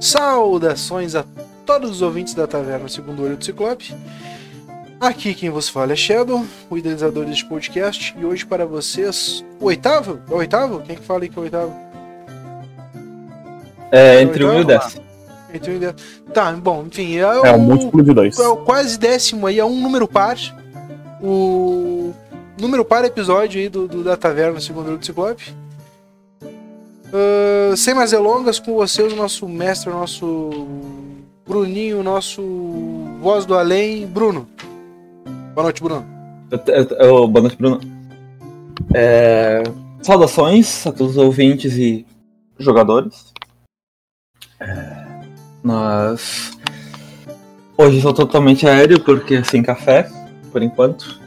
Saudações a todos os ouvintes da Taverna Segundo Olho do Ciclope. Aqui quem vos fala é Shadow, o idealizador deste podcast, e hoje para vocês, o oitavo? É o oitavo? Quem que fala aí que é o oitavo? É, entre o 1 e o? 10. Entre um e dez. Tá, bom, enfim, é o, É um múltiplo de dois. é o quase décimo aí, é um número par. O número par episódio aí do, do- da Taverna Segundo Olho do Ciclope. Ah, sem mais delongas, com vocês, o nosso mestre, o nosso Bruninho, o nosso voz do além, Bruno. Boa noite, Bruno. Eu- Boa noite, Bruno. É, saudações a todos os ouvintes e jogadores. É, Nós. Hoje estou totalmente aéreo porque é sem café, por enquanto.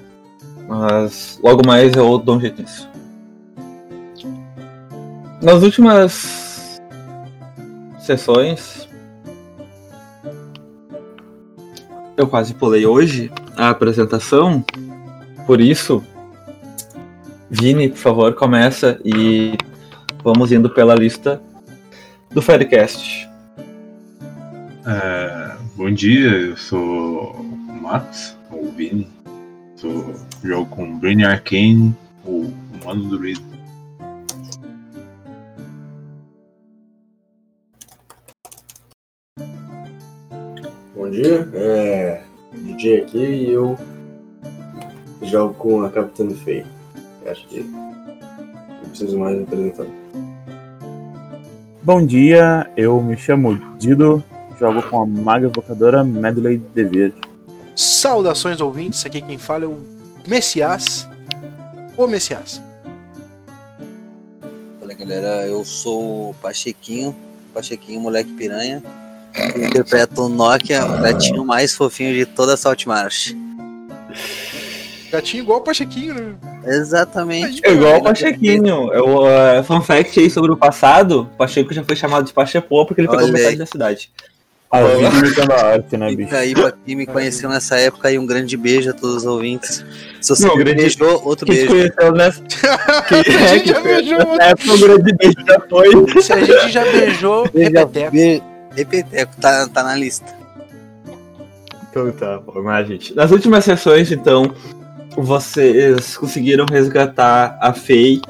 Mas logo mais eu dou um jeito nisso. Nas últimas sessões. Eu quase pulei hoje a apresentação. Por isso, Vini, por favor, começa e vamos indo pela lista do Firecast. É, bom dia, eu sou o Max, ou Vini. Sou, jogo com Brain Arcane, o humano do dia, é DJ aqui e eu jogo com a Capitã Fei. Acho que não preciso mais me apresentar. Bom dia, eu me chamo Dido, jogo com a maga evocadora Medley de Verde. Saudações ouvintes, aqui quem fala é o Messias. O Messias. Fala galera, eu sou o Pachequinho, Pachequinho, moleque piranha. Eu interpreto o Nokia, o gatinho mais fofinho de toda a Salt Marsh. Gatinho igual o Pachequinho, né? Exatamente. É igual o Pachequinho. Eu, uh, fun fact aí sobre o passado: o Pacheco já foi chamado de Pachepô porque ele pegou Olha metade aí. da cidade. A vida imitando a arte, né, bicho? Fica aí pra quem me conheceu nessa época e um grande beijo a todos os ouvintes. Se você Não, me grande- beijou, outro Quem te beijo. conheceu nessa, quem, A é, gente que já beijou. nessa época o grande beijo já foi. Se a gente já beijou, Beijo, repeteco. beijo. Repeteco, tá, tá na lista. Então tá, mas, gente. Nas últimas sessões, então, vocês conseguiram resgatar a Fei,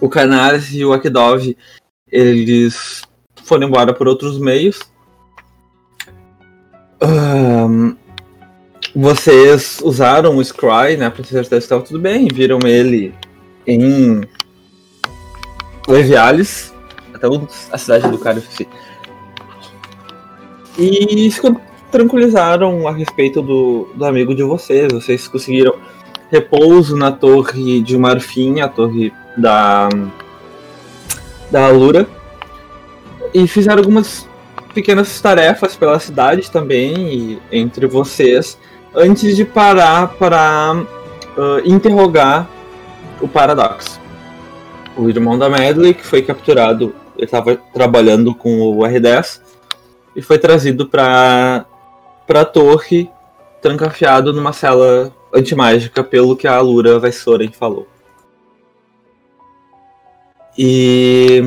o Canaris e o Akdov. Eles foram embora por outros meios. Ahn, vocês usaram o Scry, né, pra ter certeza que estava tudo bem, viram ele em Leviales, até a cidade do cara. E se tranquilizaram a respeito do, do amigo de vocês. Vocês conseguiram repouso na torre de Marfim, a torre da, da Alura. E fizeram algumas pequenas tarefas pela cidade também, e entre vocês, antes de parar para ah, interrogar o Paradox. O irmão da Medley, que foi capturado, estava trabalhando com o R10 e foi trazido para a torre, trancafiado numa cela antimágica, pelo que a Alura Vaissoren falou. E.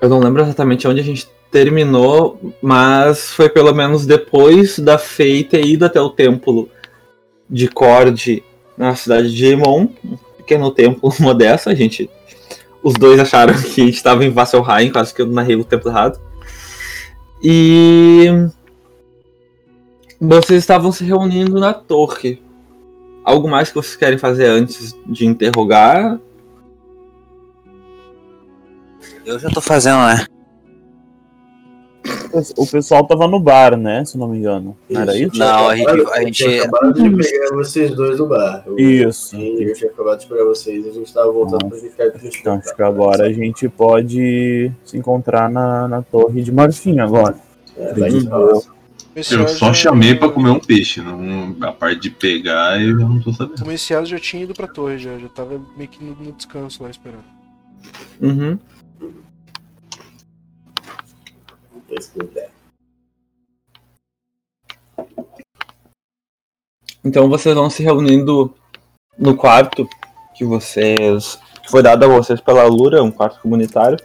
Eu não lembro exatamente onde a gente terminou, mas foi pelo menos depois da Fei ter ido até o templo de Cord na cidade de Emon, um pequeno templo modesto, a gente os dois acharam que a gente estava em Vasselheim, quase que eu narrei o tempo errado. E vocês estavam se reunindo na torre. Algo mais que vocês querem fazer antes de interrogar? Eu já tô fazendo, né? O pessoal tava no bar, né? Se não me engano. Não era isso? Não, a gente- a gente- tinha acabado de pegar vocês dois do bar. Eu, Isso. Eu tinha acabado de pegar vocês e a gente tava voltando pra ficar aqui no Então acho que agora a gente pode se encontrar na, na torre de Marfim agora. É, vai Hum. de. Eu só já- chamei pra comer um peixe, não, a parte de pegar eu não tô sabendo. O Messias já tinha ido pra torre, já, já tava meio que no, no descanso lá esperando. Uhum. Esse que eu der. Então vocês vão se reunindo no quarto que vocês. que foi dado a vocês pela Lura, um quarto comunitário.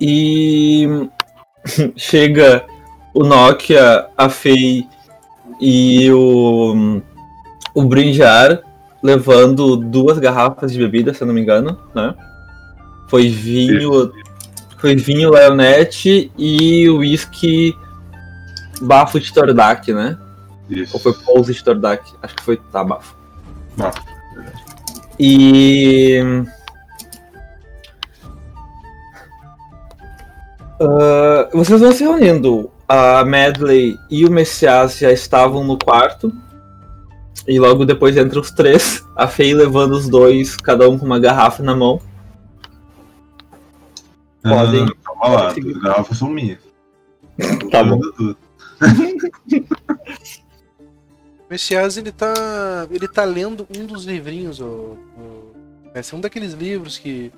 E chega o Nokia, a Fei e o, o Brinjar levando duas garrafas de bebida, se eu não me engano, né? Foi vinho, foi vinho Leonete e whisky bafo de Tordak, né? Isso. Ou foi Pose de Tordak? Acho que foi tá, bafo. Bafo, E. Ah, vocês vão se reunindo. A Medley e o Messias já estavam no quarto. E logo depois entra os três. A Fei levando os dois, cada um com uma garrafa na mão. Podem- Ah, calma lá, as garrafas são minhas. Tá bom. Tudo. O Messias, ele tá. ele tá lendo um dos livrinhos, esse é um daqueles livros que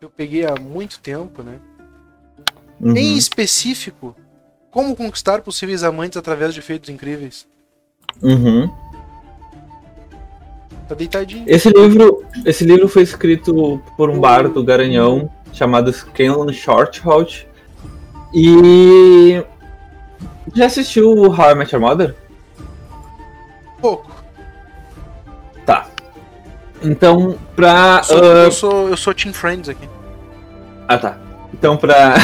eu peguei há muito tempo, né? Uhum. Em específico, como conquistar possíveis amantes através de feitos incríveis. Uhum. Tá deitadinho. Esse livro, esse livro foi escrito por um bardo garanhão chamado Scanlan Shorthout. E já assistiu o How I Met Your Mother? Pouco. Tá. Então, pra. Eu sou, ah, eu sou, eu sou Team Friends aqui. Ah, tá. Então, pra.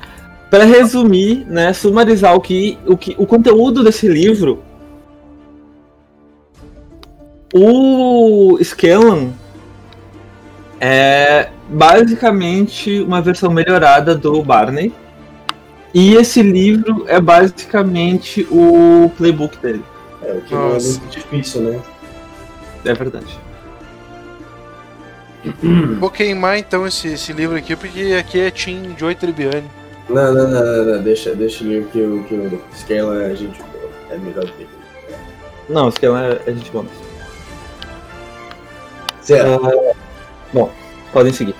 pra resumir, né, sumarizar o que, o que. O conteúdo desse livro. O Scanlan é basicamente uma versão melhorada do Barney. E esse livro é basicamente o playbook dele. É, o que é Nossa. muito difícil, né? É verdade. Vou queimar então esse, esse livro aqui, porque aqui é Team Joy Tribbiani. Não, não, não, não, não. Deixa, deixa o livro que o, que o Scala é gente boa. É melhor do que ele. Não, o Scanlan é, é gente boa. Certo. Ah, bom, podem seguir.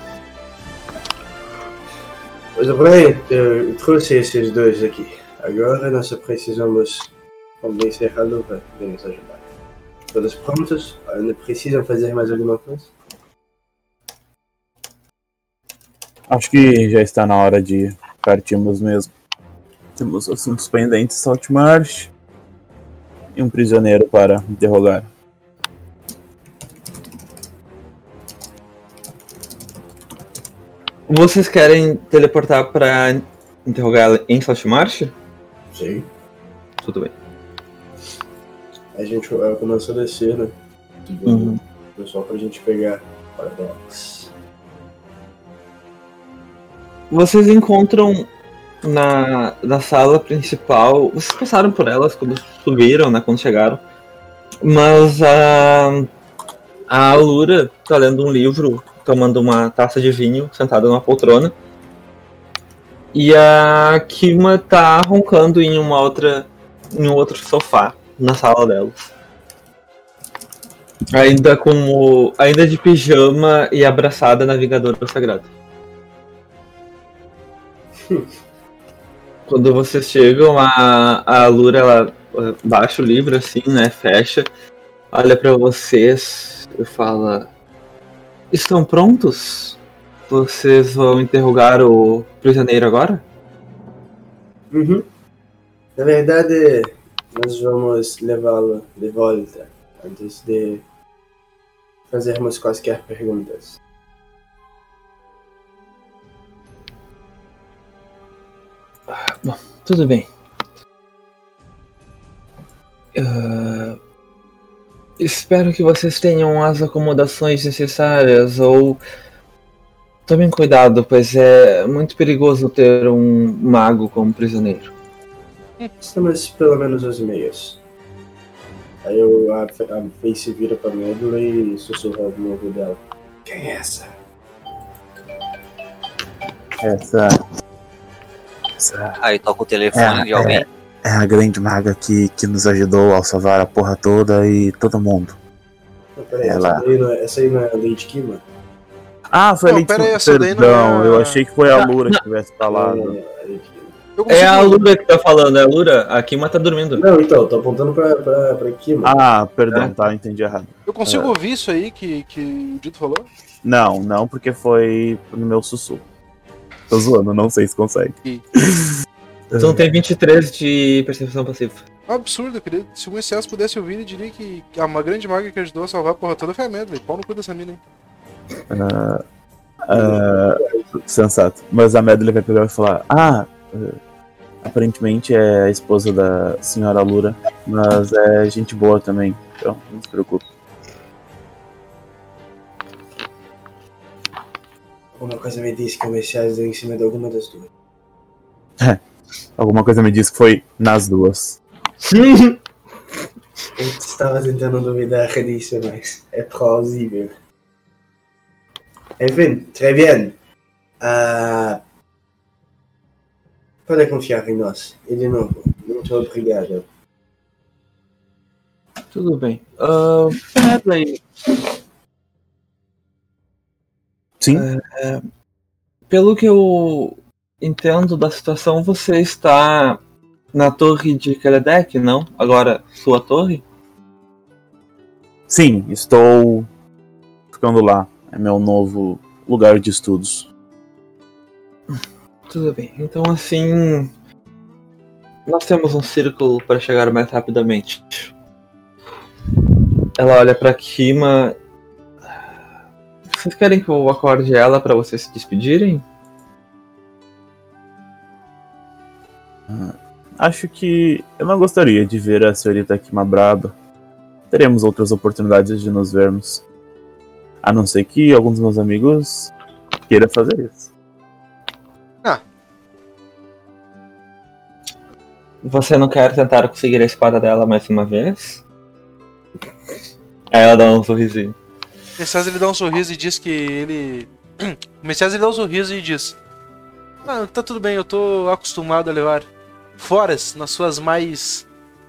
Mas bem, eu trouxe esses dois aqui. Agora nós só precisamos convencer a Luva de nos ajudar. Todos prontos? Ainda precisam fazer mais alguma coisa? Acho que já está na hora de partirmos mesmo. Temos assuntos pendentes, Saltmarsh e um prisioneiro para interrogar. Vocês querem teleportar pra interrogar ela em Saltmarsh? Sim. Tudo bem. A gente uh, começou a descer, né? Seguindo Uhum. o pessoal pra gente pegar para Dex. Vocês encontram na, na sala principal. Vocês passaram por elas quando subiram, né? Quando chegaram. Mas a. A Alura tá lendo um livro, tomando uma taça de vinho, sentada numa poltrona. E a Kima tá roncando em uma outra. em um outro sofá na sala delas. Ainda como. ainda de pijama e abraçada na Vingadora Sagrada. Quando vocês chegam, a, a Lura ela eh, baixa o livro assim, né? Fecha, olha pra vocês e fala: Estão prontos? Vocês vão interrogar o prisioneiro agora? Uhum. Na verdade, nós vamos levá-lo de volta antes de fazermos quaisquer perguntas. Tudo bem. Ah, espero que vocês tenham as acomodações necessárias ou tomem cuidado, pois é muito perigoso ter um mago como prisioneiro. Estamos pelo menos os meios. Aí eu, a, a Face vira pra Medley e sussurra no ouvido dela. Quem é essa? Essa. Essa Aí toca o telefone É, de alguém. é a grande maga que, que nos ajudou ao salvar a porra toda e todo mundo. Não, peraí, Ela- essa, daí não é, essa aí não é a Lady Kima? Ah, foi Não, a Lady pera aí, Kima, essa daí não Perdão, é a- eu achei que foi a Lura não. que tivesse falado. é a É a consigo- Lura que tá falando, é a Lura? A Kima tá dormindo. Não, então, tô apontando pra, pra, pra Kima. Ah, perdão, É. tá, entendi errado. Eu consigo ouvir isso aí que, que o Dito falou? Não, não, porque foi no meu sussurro. Tô zoando, não sei se consegue. Tu não tem 23 de percepção passiva. Absurdo, eu queria. Se o excesso pudesse ouvir, ele diria que a uma grande maga que ajudou a salvar a porra toda foi a Medley. Pau no cu dessa mina, hein? Ah, ah, sensato. Mas a Medley vai pegar e falar: Ah, eh, aparentemente é a esposa da senhora Lura, mas é gente boa também, então não se preocupe. Uma coisa me disse que o Messias deu em cima de alguma das duas. Alguma coisa me disse que foi nas duas. Eu estava tentando duvidar disso, mas é plausível. Enfim, très bien. Ah, pode confiar em nós. E de novo, muito obrigado. Tudo bem. Uh, Sim, pelo que eu entendo da situação, você está na torre de Keledek, não? Agora, sua torre? sim, estou ficando lá. É meu novo lugar de estudos. Tudo bem. Então, assim. Nós temos um círculo para chegar mais rapidamente. Ela olha pra Kima. Vocês querem que eu acorde ela para vocês se despedirem? Acho que eu não gostaria de ver a senhorita Kima braba. Teremos outras oportunidades de nos vermos. A não ser que algum dos meus amigos queira fazer isso. Você não quer tentar conseguir a espada dela mais uma vez? Aí ela dá um sorrisinho. O Messias ele dá um sorriso e diz que ele. O Messias ele dá um sorriso e diz: Ah, tá tudo bem, eu tô acostumado a levar foras nas suas mais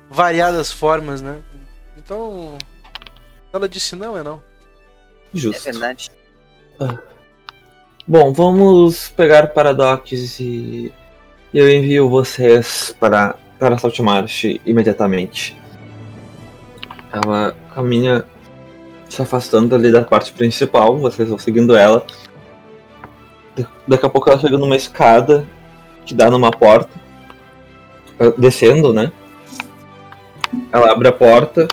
variadas formas, né? Então. Ela disse não, é não. É Justo. verdade. Bom, vamos pegar Paradox e eu envio vocês para, para Saltmarsh imediatamente. Ela caminha se afastando ali da parte principal, vocês vão seguindo ela. Da- Daqui a pouco ela chega numa escada que dá numa porta, descendo, né? Ela abre a porta,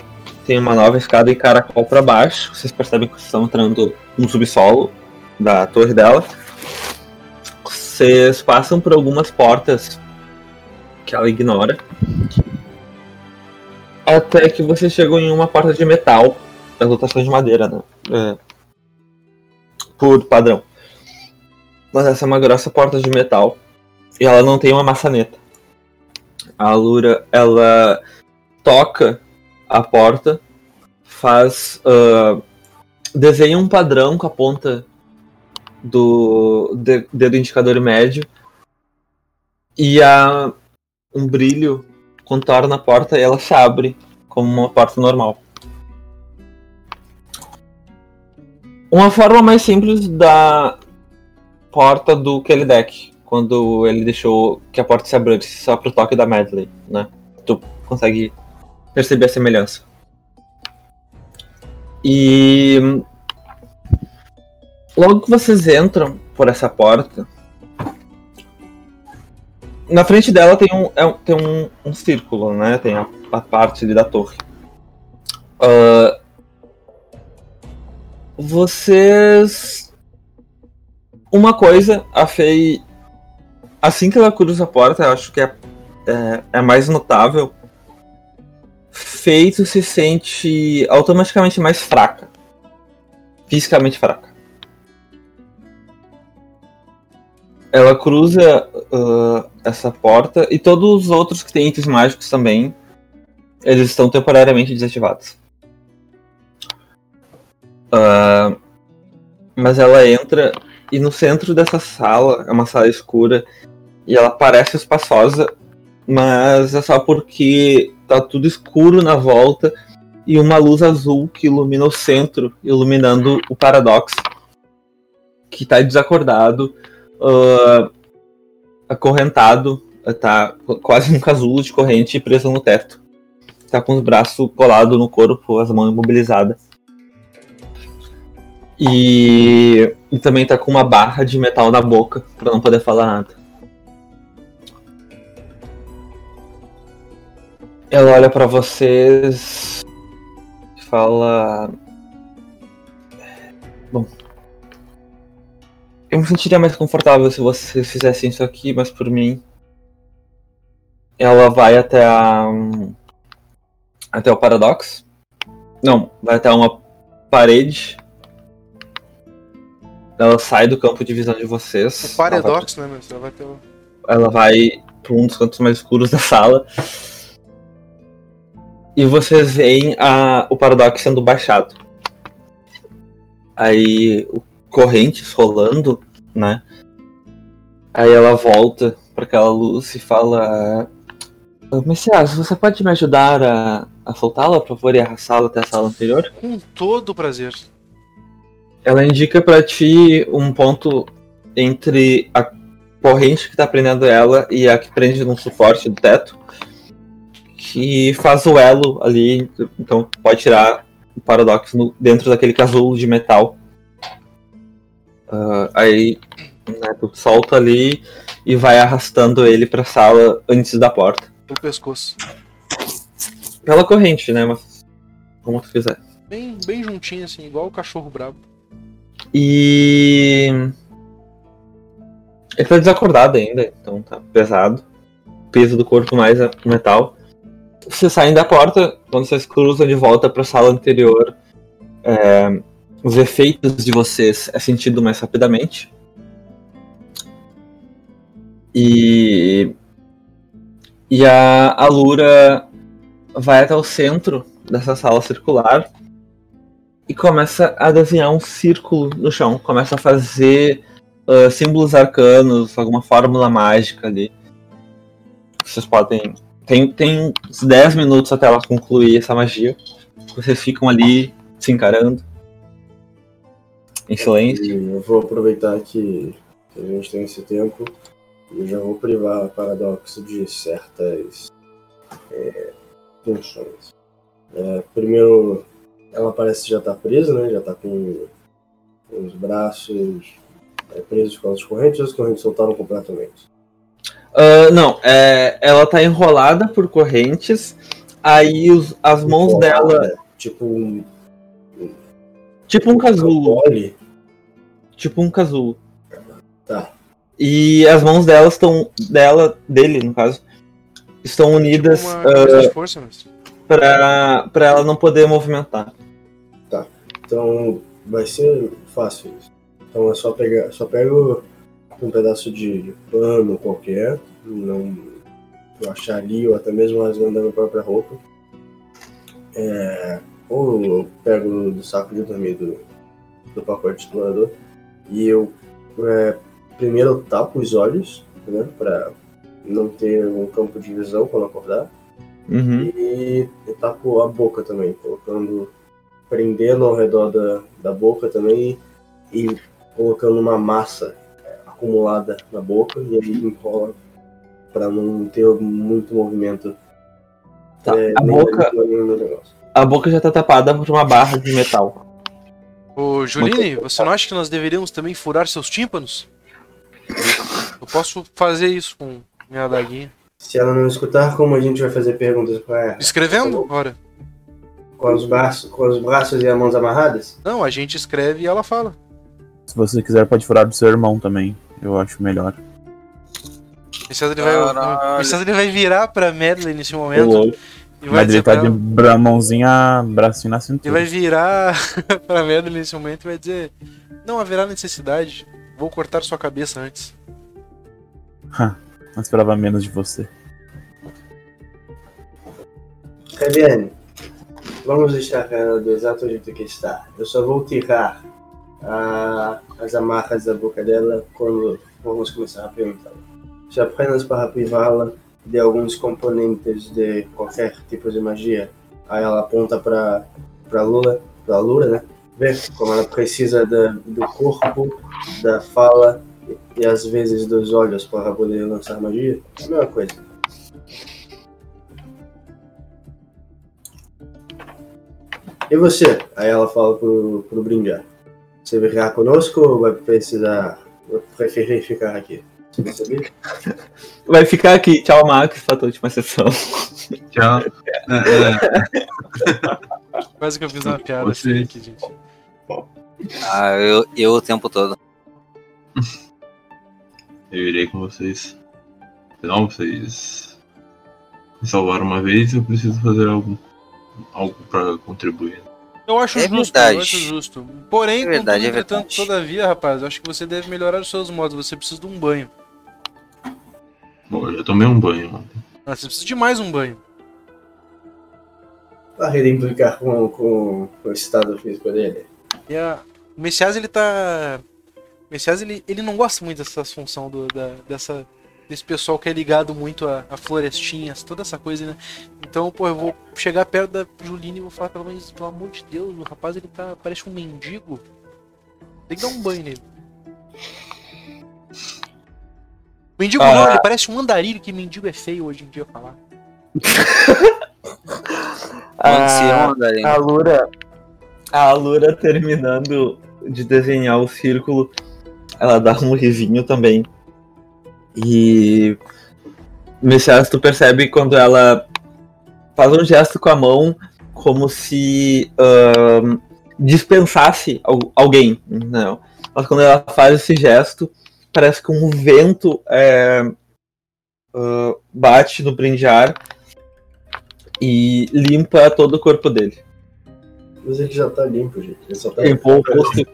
tem uma nova escada e caracol para baixo. Vocês percebem que estão entrando no subsolo da torre dela. Vocês passam por algumas portas que ela ignora. Até que vocês chegam em uma porta de metal. As outras são de madeira, né? É, por padrão. Mas essa é uma grossa porta de metal. E ela não tem uma maçaneta. A Lura, ela toca a porta, faz. ah, desenha um padrão com a ponta do de- dedo indicador médio e há um brilho contorna a porta e ela se abre como uma porta normal. Uma forma mais simples da porta do Kelly Deck, quando ele deixou que a porta se abrisse só pro toque da Medley, né? Tu consegue perceber a semelhança. E logo que vocês entram por essa porta, na frente dela tem um, é um- tem um, um círculo, né? Tem a, a parte da torre. Ah, vocês. Uma coisa, a Fei. Assim que ela cruza a porta, eu acho que é, é, é mais notável. Feito se sente automaticamente mais fraca. Fisicamente fraca. Ela cruza ah, essa porta e todos os outros que têm itens mágicos também, eles estão temporariamente desativados. Ah, mas ela entra e no centro dessa sala, é uma sala escura, e ela parece espaçosa, mas é só porque tá tudo escuro na volta e uma luz azul que ilumina o centro, iluminando o paradoxo, que tá desacordado, ah, acorrentado, tá quase um casulo de corrente preso no teto. Tá com os braços colados no corpo, as mãos imobilizadas. E, e também tá com uma barra de metal na boca pra não poder falar nada. Ela olha pra vocês fala. Bom. Eu me sentiria mais confortável se vocês fizessem isso aqui, mas por mim. Ela vai até a. Até o paradoxo. Não, vai até uma parede. Ela sai do campo de visão de vocês. O paradoxo, né, meu? Você vai ter o... ela vai para um dos cantos mais escuros da sala. E vocês veem a, o paradoxo sendo baixado. Aí o correntes rolando, né? Aí ela volta para aquela luz e fala: "Ô, Messias, você pode me ajudar a, a soltá-la, por favor, e arrastá-la até a sala anterior? Com todo prazer. Ela indica pra ti um ponto entre a corrente que tá prendendo ela e a que prende num suporte do teto. Que faz o elo ali. Então pode tirar o paradoxo no- dentro daquele casulo de metal. Ah, aí né, tu solta ali e vai arrastando ele pra sala antes da porta. Pelo pescoço. Pela corrente, né? Mas como tu quiser. Bem, bem juntinho, assim, igual o cachorro brabo. E. Ele tá desacordado ainda, então tá pesado. O peso do corpo mais a metal. Vocês saem da porta, quando vocês cruzam de volta pra sala anterior, é, os efeitos de vocês é sentido mais rapidamente. E. E a, a Lura vai até o centro dessa sala circular e começa a desenhar um círculo no chão, começa a fazer ah, símbolos arcanos, alguma fórmula mágica ali. Vocês podem. Tem, tem uns 10 minutos até ela concluir essa magia. Vocês ficam ali se encarando. Em silêncio. Eu vou aproveitar que a gente tem esse tempo e já vou privar a Paradoxo de certas é, funções. É, primeiro, ela parece já estar presa, né? Já está com os braços é, presos com as correntes, as correntes soltaram completamente. Ah, não, é, ela tá enrolada por correntes. Aí os- as mãos dela. Tipo um Tipo um casulo. cambole. Tipo um casulo. Tá. E as mãos dela estão. dela, dele, no caso, estão unidas Tipo uma ah, de força, mas. pra, pra ela não poder movimentar. Então vai ser fácil isso. Então é só pegar, só pego um pedaço de pano qualquer, não eu achar ali ou até mesmo rasgando a minha própria roupa. É, ou eu pego do saco de dormir do, do pacote explorador e eu é, primeiro eu tapo os olhos, né, para não ter um campo de visão quando acordar. Uhum. E eu tapo a boca também, colocando. Prendendo ao redor da, da boca também e colocando uma massa é, acumulada na boca e aí enrola para não ter muito movimento. Tá, é, a boca-. A boca já tá tapada por uma barra de metal. Ô, Juline, você não acha que nós deveríamos também furar seus tímpanos? Eu posso fazer isso com minha adaguinha. Se ela não escutar, como a gente vai fazer perguntas para ela? Escrevendo? Ora. Com os, braços, com os braços e as mãos amarradas? Não, a gente escreve e ela fala. Se você quiser, pode furar do seu irmão também. Eu acho melhor. O César ele vai, o César ele vai virar pra Madeline nesse momento e vai Mas ele tá de bra- mãozinha, bracinho na ele cintura. vai virar pra Madeline nesse momento e vai dizer não haverá necessidade, vou cortar sua cabeça antes. Não esperava menos de você. Fabiane, vamos deixar ela do exato jeito que está. Eu só vou tirar ah, as amarras da boca dela quando vamos começar a perguntar. Se apenas para privá-la de alguns componentes de qualquer tipo de magia. Aí ela aponta para para Lula, para Lura, né? Ver como ela precisa da, do corpo, da fala e, e às vezes dos olhos para poder lançar magia. É a mesma coisa. E você? Aí ela fala pro, pro Brinjar. Você virá conosco ou vai precisar. vai preferir ficar aqui? Você? Vai ficar aqui. Tchau, Max, pra tua última sessão. Tchau. É, é, Quase que eu fiz uma piada Você- assim aqui, gente. Ah, eu, eu o tempo todo. eu irei com vocês. Afinal, vocês me salvaram uma vez eu preciso fazer algo, algo pra contribuir. Eu acho É justo, verdade. eu acho justo. Porém, É verdade, contudo, é entretanto, todavia, rapaz, eu acho que você deve melhorar os seus modos. Você precisa de um banho. Bom, eu já tomei um banho ontem. Ah, você precisa de mais um banho. Para ele implicar com, com, com o estado físico dele. E a... O Messias, ele tá. O Messias, ele, ele não gosta muito dessa função do, da, dessa, desse pessoal que é ligado muito a, a florestinhas, toda essa coisa, né? Então, pô, eu vou chegar perto da Juline e vou falar, pelo menos, pelo amor de Deus, o rapaz, ele tá. parece um mendigo. Tem que dar um banho nele. Mendigo não, Ah. ele parece um andarilho, que mendigo é feio hoje em dia falar. Se Ah, ali? A Lura, a Lura terminando de desenhar o círculo, ela dá um risinho também. E Messias, tu percebe quando ela faz um gesto com a mão como se ahn, dispensasse al- alguém, não. Mas quando ela faz esse gesto, parece que um vento é, ah, bate no brinjar e limpa todo o corpo dele. Mas ele já tá limpo, gente. Ele só tá. Limpou o rosto.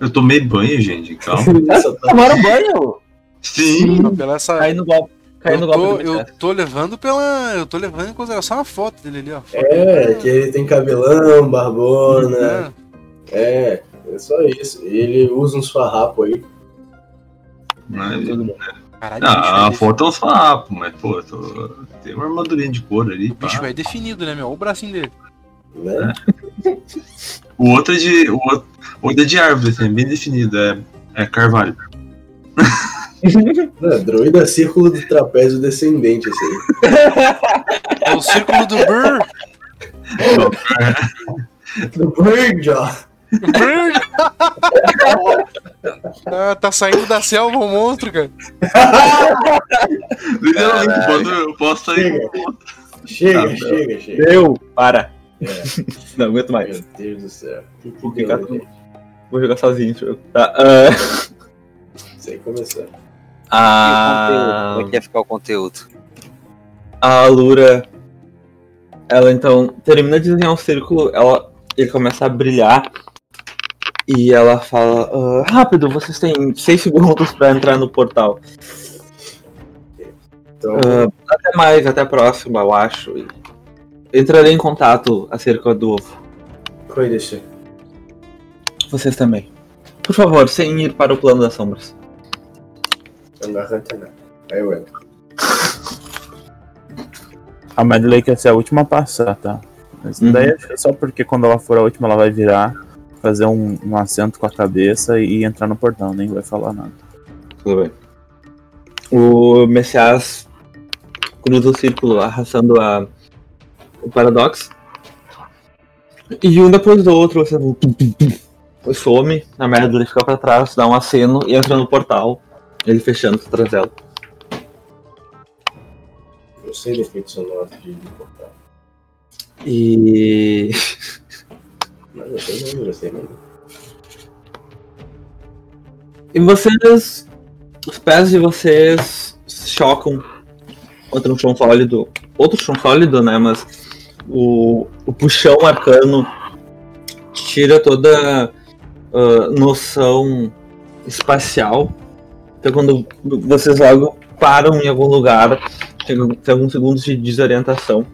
Eu tomei banho, gente, calma. Só tá Tomaram banho? Sim, Não, pela essa. Cai no golpe. Cai no Eu tô, golpe do eu tô levando pela. Eu tô levando em consideração a foto dele ali, ó. É, que ele tem cabelão, barbona. É. É, é só isso. Ele usa uns farrapos aí. mas... Caralho, Ah, bicho, a é foto é uns farrapos, mas, pô, tô... tem uma armadurinha de couro ali. O bicho pá. é definido, né, meu? Olha o bracinho dele. Né? O outro é de. O outro, o outro é de árvore, assim, é bem definido, é, é carvalho. É, druida círculo do trapézio descendente, assim. É o círculo do Burr. Do Birdjaw. Burr. ah, tá saindo da selva o monstro, cara. Literalmente, eu posso sair Chega. Chega, Tá, chega, chega. Deu! Para. É. Não aguento mais. Meu Deus do céu. Que que Vou deu? Vou jogar sozinho. Tá. ah, Sem começar. A... conteúdo? Como é que ia ficar o conteúdo? a Lura, ela então termina de desenhar um círculo, ela, ele começa a brilhar e ela fala: "Ah, Rápido, vocês têm 6 segundos pra entrar no portal. Então, Ah, até mais, até a próxima, eu acho. Entrarei em contato acerca do ovo. cuide-se. Vocês também. Por favor, sem ir para o plano das sombras. Não arranca nada. Aí eu entro. A Madeleine quer ser a última a passar, tá? Mas Uhum. daí acho que é só porque quando ela for a última ela vai virar, fazer um, um acento com a cabeça e entrar no portão, nem vai falar nada. Tudo bem. O Messias cruza o círculo arrastando a, o paradoxo. E um depois do outro, você tum, some, a merda ele fica pra trás, dá um aceno e entra no portal. Ele fechando atrás dela. Eu sei de efeito sonoro de portal. E. Mas eu sei não, eu sei não. E vocês. Os pés de vocês chocam contra um chão sólido. Outro chão sólido, né? Mas o, o puxão arcano tira toda ah, noção espacial. Então quando vocês logo param em algum lugar, tem, alguns segundos de desorientação.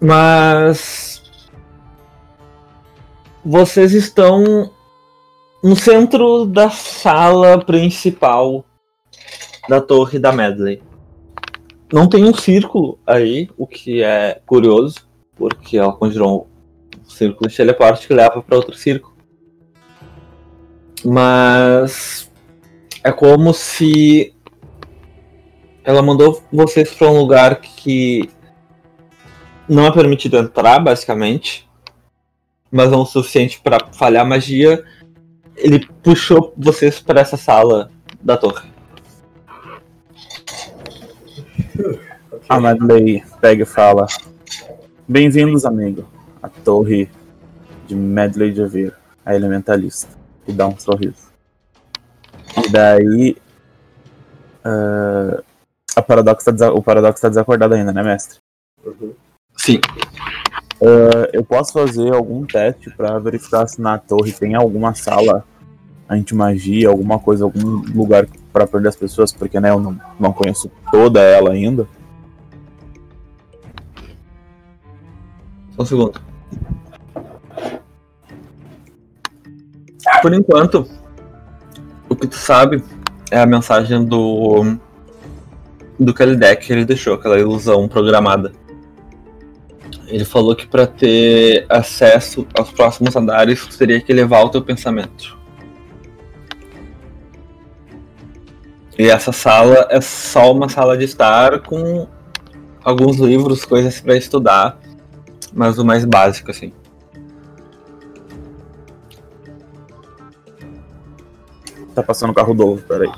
Mas vocês estão no centro da sala principal da torre da Medley. Não tem um círculo aí, o que é curioso, porque ela conjurou um círculo de teleporte que leva para outro círculo. Mas é como se ela mandou vocês para um lugar que não é permitido entrar, basicamente. mas não o suficiente pra falhar magia, ele puxou vocês pra essa sala da torre. A Medley pega e fala: Bem-vindos, amigo, à torre de Medley de Avir, a elementalista. E dá um sorriso. E daí. ah, a paradoxo tá o paradoxo tá desacordado ainda, né, mestre? Sim. Ah, eu posso fazer algum teste pra verificar se na torre tem alguma sala anti-magia, alguma coisa, algum lugar pra perder as pessoas, porque né, eu não, não conheço toda ela ainda. Só um segundo. Por enquanto, o que tu sabe é a mensagem do. do Kalidek que ele deixou, aquela ilusão programada. Ele falou que para ter acesso aos próximos andares, tu teria que elevar o teu pensamento. E essa sala é só uma sala de estar com alguns livros, coisas para estudar mas o mais básico, assim. Tá passando o carro novo, peraí.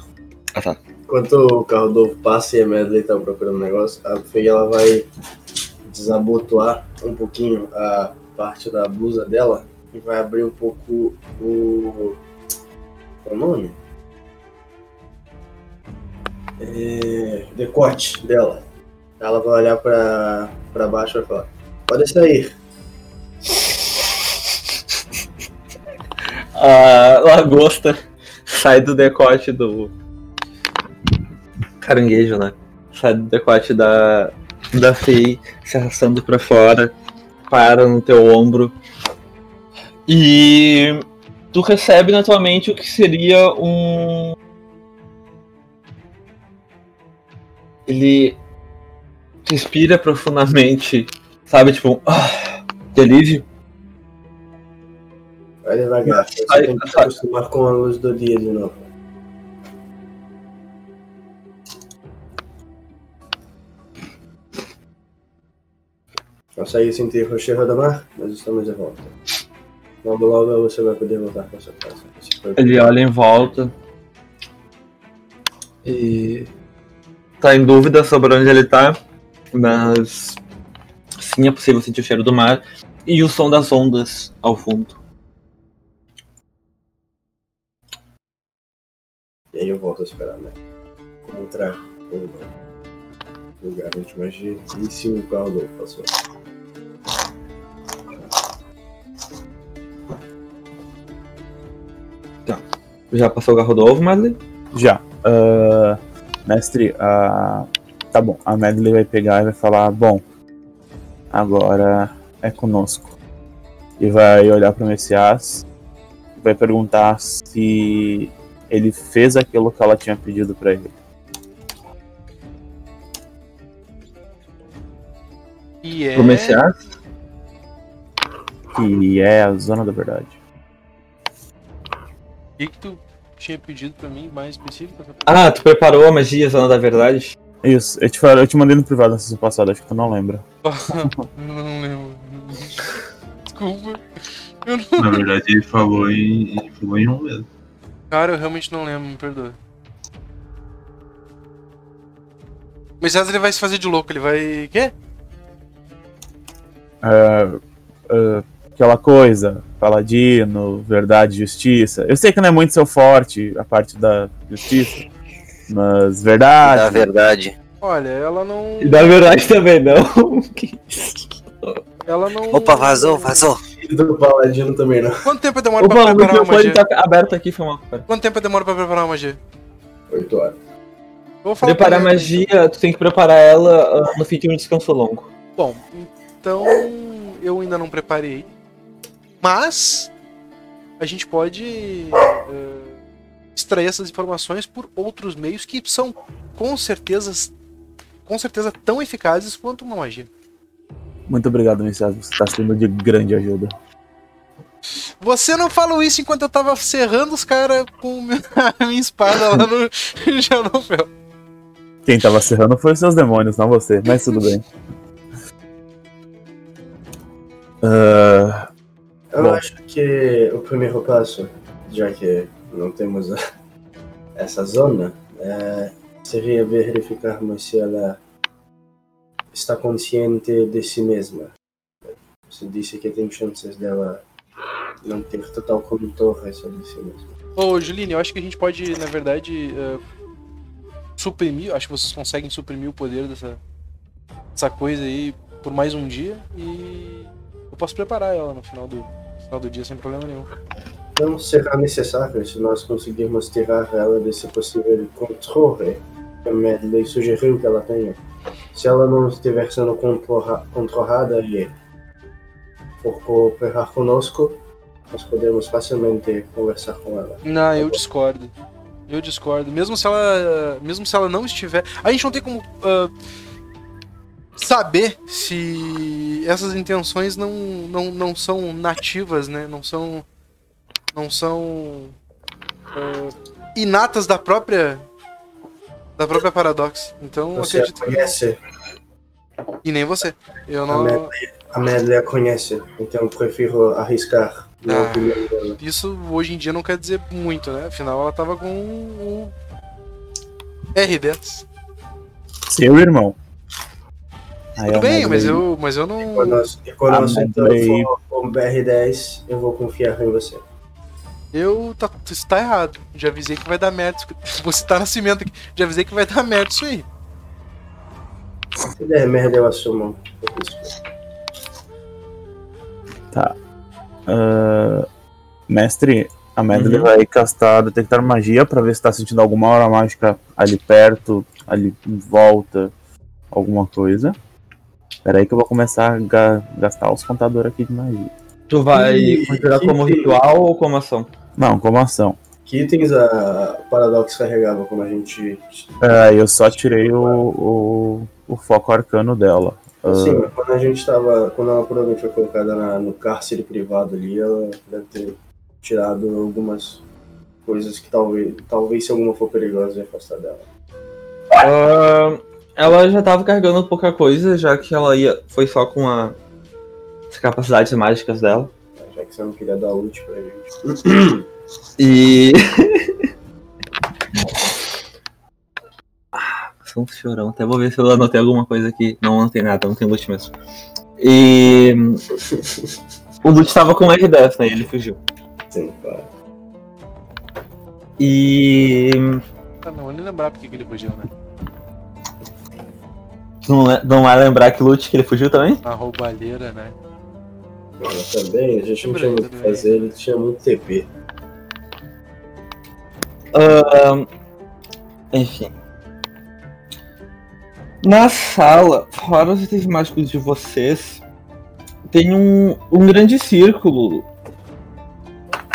Ah, tá. Enquanto o carro novo passa e a Medley tá procurando um negócio, a Fei ela vai desabotoar um pouquinho a parte da blusa dela e vai abrir um pouco o. Qual é o nome? É... Decote dela. Ela vai olhar pra, pra baixo e vai falar: Pode sair. A lagosta sai do decote do. Caranguejo, né? Sai do decote da. Da Fei, se arrastando pra fora, para no teu ombro. E. Tu recebe na tua mente o que seria um. Ele respira profundamente, sabe? Tipo. Ah, de alívio. Vai devagar. Você Sai- tem que se acostumar com a luz do dia de novo. Consegue sentir o cheiro da mar? Nós estamos de volta. Logo logo você vai poder voltar para sua casa. Ele olha em volta e tá em dúvida sobre onde ele tá, mas sim é possível sentir o cheiro do mar e o som das ondas ao fundo. E se o carro novo passou? Já passou o carro do ovo, Madley? Já. Ah, mestre, ah, tá bom. A Medley vai pegar e vai falar: Bom, agora é conosco. E vai olhar pro Messias, vai perguntar se ele fez aquilo que ela tinha pedido pra ele. E é. Pro Messias? Que é a zona da verdade. O que, que tu tinha pedido pra mim mais específico? Ah, tu preparou a magia Zona da Verdade? Isso, eu te, falei- eu te mandei no privado na sessão passada, acho que tu não lembra. não lembro. Desculpa. Eu não... Na verdade, ele falou em, ele falou em um mesmo. Cara, eu realmente não lembro, me perdoa. Mas ele vai se fazer de louco, ele vai. Quê? Ah, aquela coisa, paladino, verdade, justiça. Eu sei que não é muito seu forte a parte da justiça, mas verdade. Da verdade. Olha, ela não. E da verdade também não. Ela não. Opa, vazou, vazou. E do Paladino também não. Quanto tempo demora pra Opa, o preparar uma microfone magia? tá aberto aqui, foi mal. Quanto tempo demora pra preparar uma magia? 8 horas. Vou falar Preparar pra magia, tu tem que preparar ela ah, no fim de um descanso longo. Bom, então eu ainda não preparei. Mas a gente pode eh, extrair essas informações por outros meios que são com certeza com certeza tão eficazes quanto uma magia. Muito obrigado, Messias, você está sendo de grande ajuda. Você não falou isso enquanto eu tava serrando os caras com a minha espada lá no Janofel. Quem tava serrando foi os seus demônios, não você, mas tudo bem. Ah, Eu Bom. que o primeiro passo, já que não temos a- essa zona, é, seria verificarmos se ela está consciente de si mesma. Você disse que tem chances dela não ter total controle sobre si mesma. Ô, Juline, eu acho que a gente pode, na verdade, eh, suprimir. Acho que vocês conseguem suprimir o poder dessa, dessa coisa aí por mais um dia e posso preparar ela no final do, no final do dia sem problema nenhum. Não será necessário se nós conseguirmos tirar ela desse possível controle que a Medley sugeriu que ela tenha. Se ela não estiver sendo controla- controlada e for cooperar conosco, nós podemos facilmente conversar com ela. Não, eu discordo. Eu discordo. Mesmo se ela, mesmo se ela não estiver, a gente não tem como ah, saber se essas intenções não, não, não são nativas, né? Não são não são ah, inatas da própria da própria Paradox. Então Você acredito que conhece, e nem você. Eu a não Medley, a Medley a conhece, então prefiro arriscar Ah. isso hoje em dia não quer dizer muito, né? Afinal ela tava com o R10. Seu irmão. Aí Tudo bem, mas eu, mas eu não. Quando nós, e quando nós então Medley- for com BR10, eu vou confiar em você. Eu. Tá, isso tá errado. Já avisei que vai dar merda. isso- Vou citar nascimento aqui. Já avisei que vai dar merda isso aí. Se der merda, eu assumo risco. Ah, mestre, a Medley Uhum. vai castar detectar magia pra ver se tá sentindo alguma aura mágica ali perto, ali em volta, alguma coisa. Pera aí que eu vou começar a ga- gastar os contadores aqui de magia. Tu vai E- conjurar como ritual ou como ação? Não, como ação. Que itens a Paradox carregava quando a gente. É, eu só tirei o, o, o foco arcano dela. Sim, mas quando a gente tava. Quando ela provavelmente foi colocada na- no cárcere privado ali, ela deve ter tirado algumas coisas que talvez. Talvez se alguma for perigosa ia afastar dela. Ah, ela já tava carregando pouca coisa, já que ela ia. Foi só com a- as capacidades mágicas dela. Já que você não queria dar ult pra gente. E. Ah, Sou um chorão. Até vou ver se eu anotei alguma coisa aqui. Não anotei nada, não tem loot mesmo. E. O loot tava com R10, né? E ele fugiu. Sim, claro. E. Ah, não, vou nem lembrar porque que ele fugiu, né? Tu não, vai lembrar que loot que ele fugiu também? A roubalheira, né? Também, a gente não tinha muito o que fazer, ele tinha muito TP. Ahn, enfim. Na sala, fora os itens mágicos de vocês, tem um, um grande círculo.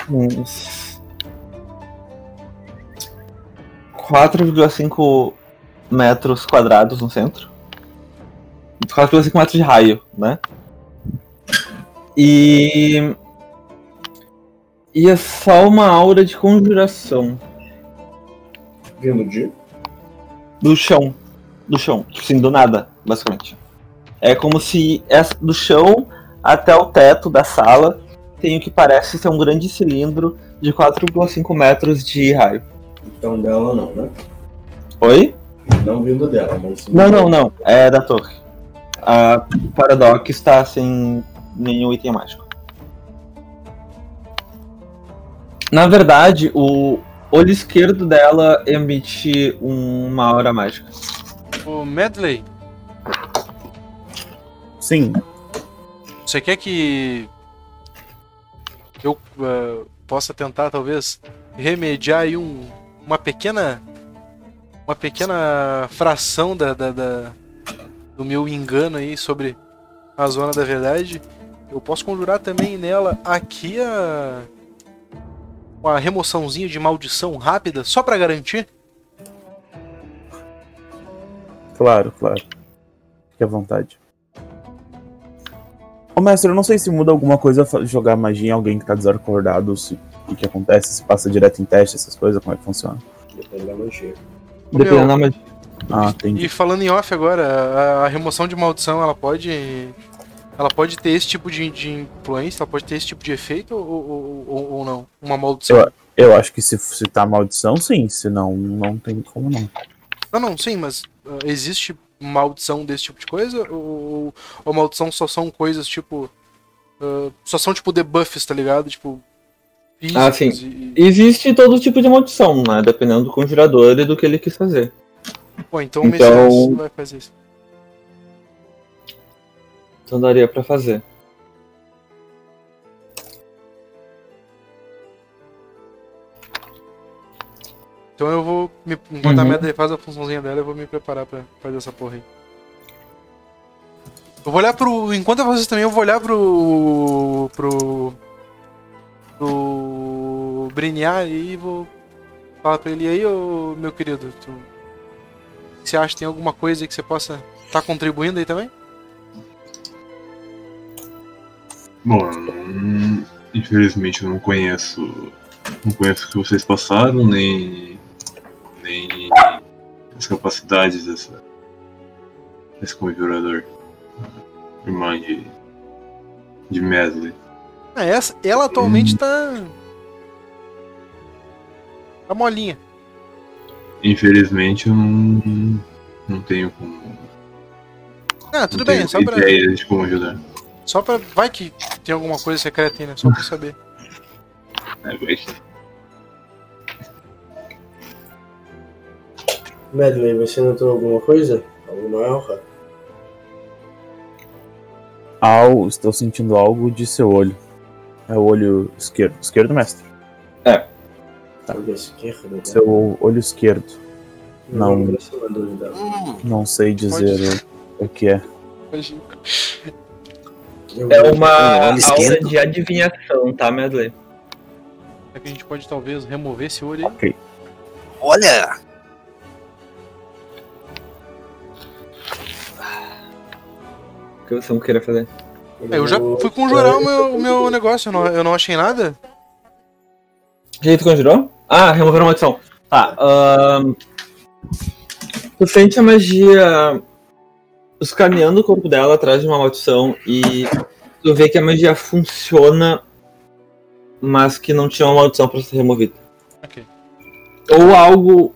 Uns 4,5 metros quadrados no centro. 4,5 metros de raio, né? E. E é só uma aura de conjuração Vindo de. do chão. Do chão. Tipo assim, do nada, basicamente. É como se essa, do chão até o teto da sala tem o que parece ser um grande cilindro de 4,5 metros de raio. Então dela não, né? Oi? Não vindo dela, mas sim. Não, não, não. É da torre. A Paradox está sem nenhum item mágico. Na verdade, o olho esquerdo dela emite uma aura mágica. O Medley, Sim, você quer que eu ah, possa tentar, talvez, remediar aí um, uma pequena. Uma pequena fração da, da- da- do meu engano aí sobre a zona da verdade? Eu posso conjurar também nela aqui a. Uma remoçãozinha de maldição rápida, só pra garantir? claro, claro. Fique à vontade. Ô mestre, eu não sei se muda alguma coisa jogar magia em alguém que tá desacordado, se o que acontece, se passa direto em teste, essas coisas, como é que funciona? Depende da magia. Meu, da magia. Ah, entendi. E falando em off agora, a, a remoção de maldição, ela pode ela pode ter esse tipo de, de influência, ela pode ter esse tipo de efeito ou, ou, ou, ou não? Uma maldição? Eu, eu acho que se, se tá maldição, sim. Se não, não tem como não. Não, não, sim, mas uh, existe maldição desse tipo de coisa? Ou, ou maldição só são coisas tipo. uh, só são tipo debuffs, tá ligado? Tipo. Ah, sim. e- Existe todo tipo de maldição, né? Dependendo do conjurador e do que ele quis fazer. Pô, então o Então- Messias vai fazer isso. Então daria pra fazer. Então eu vou. Me, enquanto a Uhum. Medley faz a funçãozinha dela, eu vou me preparar pra fazer essa porra aí. Eu vou olhar pro. Enquanto eu faço isso também, eu vou olhar pro. pro. pro. Briniar e vou falar pra ele, aí, ô meu querido, tu. Você acha que tem alguma coisa aí que você possa estar contribuindo aí também? Bom, infelizmente eu não conheço. Não conheço o que vocês passaram, nem. nem as capacidades dessa. desse conjurador. Irmã de. de Mesley. É, essa, ela atualmente tá. tá molinha. Infelizmente eu não. não tenho como. Ah, tudo não bem, tenho é só pra. ideia de como ajudar. Só pra. Vai que tem alguma coisa secreta aí, né? Só pra eu saber. É, vai que- Medley, você notou alguma coisa? Alguma aura? Ao, estou sentindo algo de seu olho. É o olho esquerdo. Esquerdo, mestre? Olha esquerda. né? Seu olho esquerdo. não. Não, é. Hum, Não sei dizer o, o que é. É uma olho aula esquerdo? de adivinhação, tá, Medley? É que a gente pode talvez remover esse olho aí. olha! O que você não queria fazer? É, eu já fui conjurar o meu, o meu negócio, eu não, eu não achei nada. O que tu conjurou? Ah, remover uma maldição. Tá. Tu sente a magia escaneando o corpo dela atrás de uma maldição e tu vê que a magia funciona, mas que não tinha uma maldição pra ser removida. Ok. Ou algo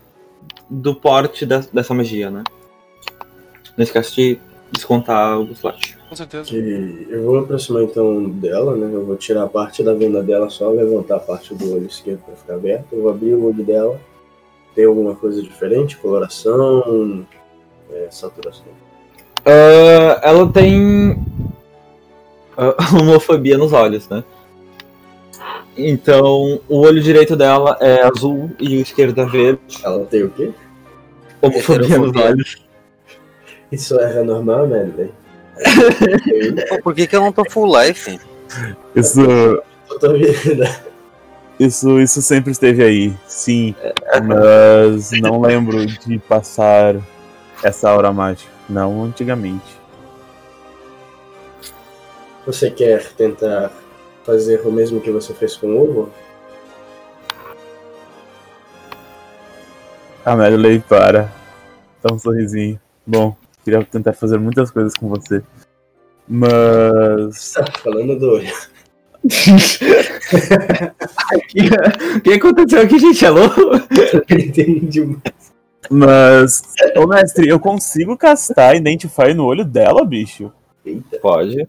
do porte da- dessa magia, né? Não esquece de descontar o slot. Com certeza. Que eu vou aproximar então dela, né? Eu vou tirar a parte da venda dela, só levantar a parte do olho esquerdo pra ficar aberto. Eu vou abrir o olho dela. Tem alguma coisa diferente? Coloração, é, saturação. Ah, ela tem ah, homofobia nos olhos, né? Então, o olho direito dela é azul e o esquerdo é verde. Ela tem o quê? Homofobia nos olhos. Isso é normal, né, velho? Pô, por que, que eu não tô full life? Isso, isso, isso sempre esteve aí, sim. Mas não lembro de passar essa aura mágica. Não antigamente. Você quer tentar fazer o mesmo que você fez com o ovo? A Marilei para. Dá um sorrisinho. Bom, queria tentar fazer muitas coisas com você. Mas. Tá falando do olho. O que aconteceu aqui, gente? Alô? Entendi. Mas. Ô mestre, eu consigo castar Identify no olho dela, bicho? Eita. Pode.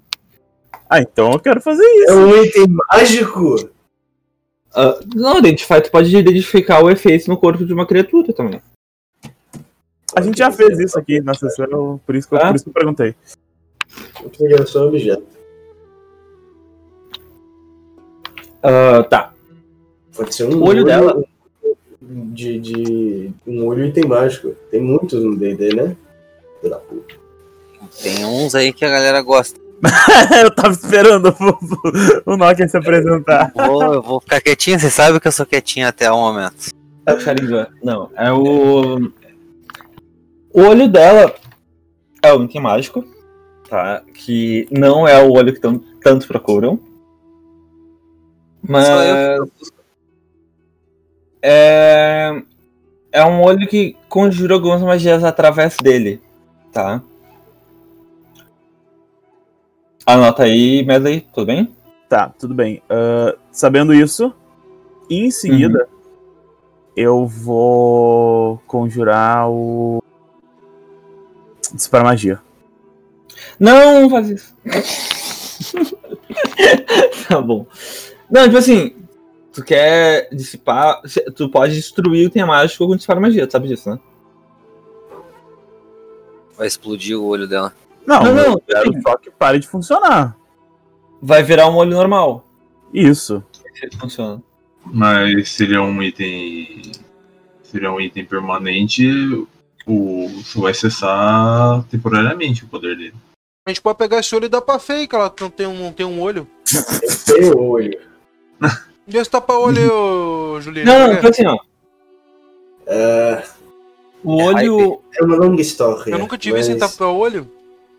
Ah, então eu quero fazer É isso. um item mágico! Ah, não, Identify, tu pode identificar o efeito no corpo de uma criatura também. A gente já fez isso aqui na sessão, por isso que eu, Ah. por isso que eu perguntei. Eu só um objeto. Ah, tá. Pode ser um O olho dela? De, de. Um olho item mágico. Tem muitos no DD, né? Tem uns aí que a galera gosta. eu tava esperando o, o Nokia se apresentar. Vou, eu vou ficar quietinho, você sabe que eu sou quietinho até o momento. É o Sharingan. Não, é o. O olho dela é um item mágico, tá? Que não é o olho que tão, tanto procuram. Mas. É. É um olho que conjura algumas magias através dele, tá? Anota aí, Medley, tudo bem? Tá, tudo bem. Ah, sabendo isso, em seguida, eu vou conjurar o. Dispara magia. Não, não faz isso. tá bom. Não, tipo assim, tu quer dissipar. Tu pode destruir o item mágico com disparo magia, tu sabe disso, né? Vai explodir o olho dela. Não, Não, não, eu quero só que pare de funcionar. Vai virar um olho normal. Isso. Funciona. Mas seria um item. Seria um item permanente. O, você vai acessar temporariamente o poder dele. A gente pode pegar esse olho e dar pra Fei, que ela não tem um, não tem um olho. Tem o olho. E esse tapa-olho, ô, Julinho? Não, não, assim, ó. É, O olho. é uma longa história. Eu nunca te vi sem mas tapa-olho.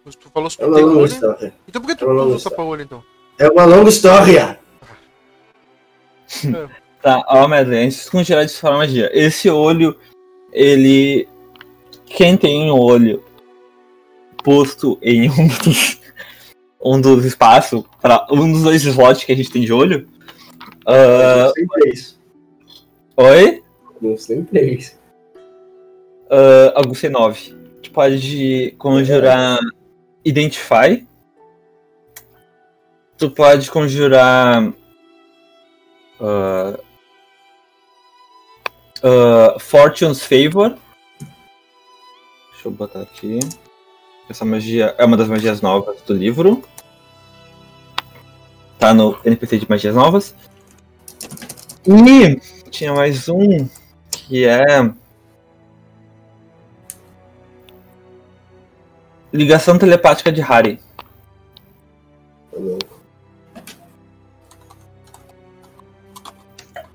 Mas Tu falou que É uma tem um longa olho. história. Então por que tu É usa tapa-olho, então? É uma longa história. Tá, ó, Medley, antes de congelar de disparo magia. Esse olho, ele. Quem tem um olho posto em um dos, um dos espaços, para um dos dois slots que a gente tem de olho. ah, Não tem três. oi? Não tem três. Uh, Augusto 9. Tu pode conjurar Identify. Tu pode conjurar. Uh, uh, Fortune's Favor. Deixa eu botar aqui. Essa magia é uma das magias novas do livro. Tá no NPC de magias novas. E tinha mais um que é. Ligação telepática de Harry. Tá.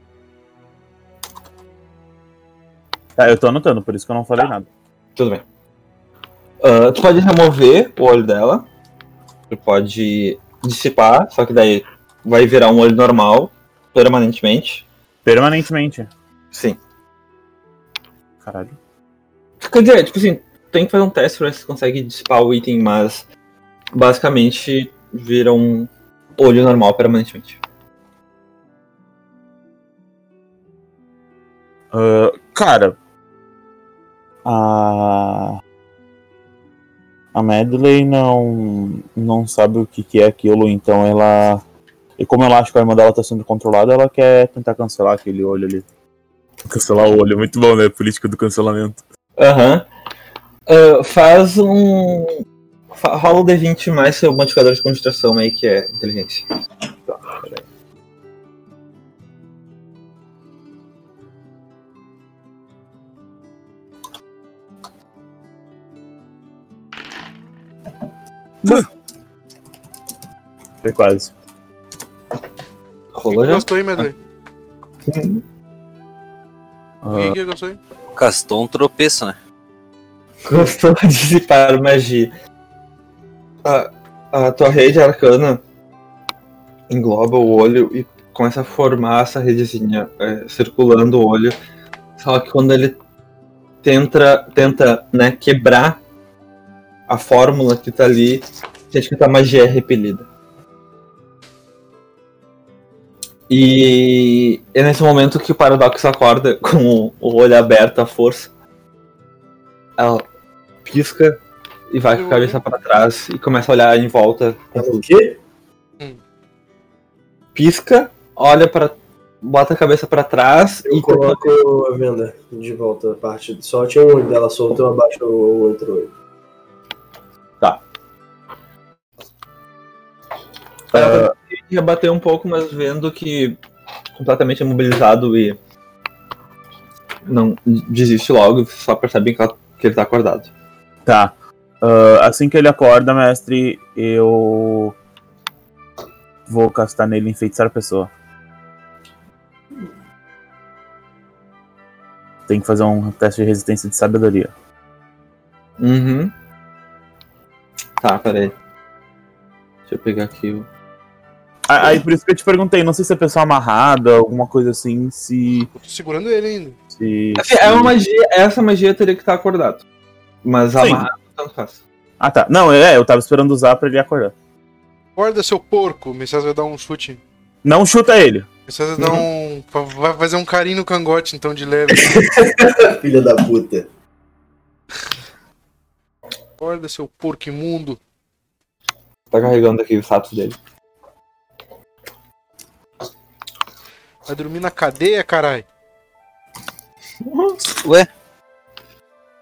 Tá, eu tô anotando, por isso que eu não falei nada. Tudo bem. Ah, tu pode remover o olho dela. Tu pode dissipar, só que daí vai virar um olho normal permanentemente. Permanentemente. Sim. Caralho. Quer dizer, tipo assim, tem que fazer um teste pra ver se consegue dissipar o item, mas basicamente vira um olho normal permanentemente. Ah, cara. A. A Medley não. Não sabe o que, que é aquilo, então ela. E como ela acha que a irmã dela tá sendo controlada, ela quer tentar cancelar aquele olho ali. Cancelar o olho, muito bom, né? Política do cancelamento. Aham. Ah, faz um. Rola o D20 mais seu modificador de concentração aí, que é inteligência. Foi quase. Rolou já? Gostou aí, Medley? Ah, Quem que gostou aí? Castou um tropeço, né? Gostou de dissipar magia. A, a tua rede arcana engloba o olho e começa a formar essa redezinha é, circulando o olho. Só que quando ele tenta, tenta né, quebrar a fórmula que tá ali, sente que a magia é repelida. E é nesse momento que o Paradoxo acorda com o, olho aberto à força. Ela pisca e vai com a cabeça pra trás e começa a olhar em volta. O quê? Pisca, olha para, bota a cabeça pra trás Eu e coloco a venda de volta. A parte, só tinha um olho dela solto, eu abaixo o outro olho. Ela ia bater um pouco, mas vendo que completamente imobilizado e não desiste logo, só percebe que, que ele tá acordado. Tá. Ah, assim que ele acorda, mestre, eu. Vou castar nele enfeitiçar a pessoa. Tem que fazer um teste de resistência de sabedoria. Uhum. Tá, peraí. Deixa eu pegar aqui o. Aí por isso que eu te perguntei, não sei se é pessoa amarrada, alguma coisa assim, se. Eu tô segurando ele ainda. se, Assim, é uma magia, essa magia teria que estar acordado. Mas Sim. amarrado tanto faz. Ah tá. Não, é, eu tava esperando usar pra ele acordar. Acorda, seu porco. O Messias vai dar um chute. Não chuta ele. O Messias vai dar um. Vai fazer um carinho no cangote, então, de leve. Filha da puta. Acorda, seu porco imundo. Tá carregando aqui o status dele. Vai dormir na cadeia, carai. Ué,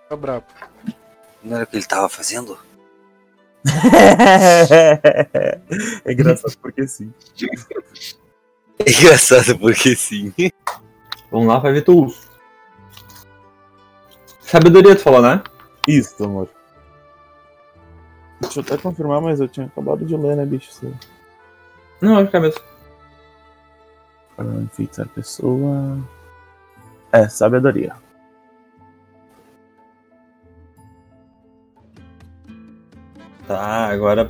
Tá brabo. não era o que ele tava fazendo? é engraçado porque sim. É engraçado porque sim. Vamos lá, vai ver tu. Sabedoria, tu falou, né? Isso, amor. Deixa eu até confirmar, mas eu tinha acabado de ler, né, bicho? Não, vai ficar mesmo. Para enfeitar a pessoa. É, sabedoria. Tá, agora.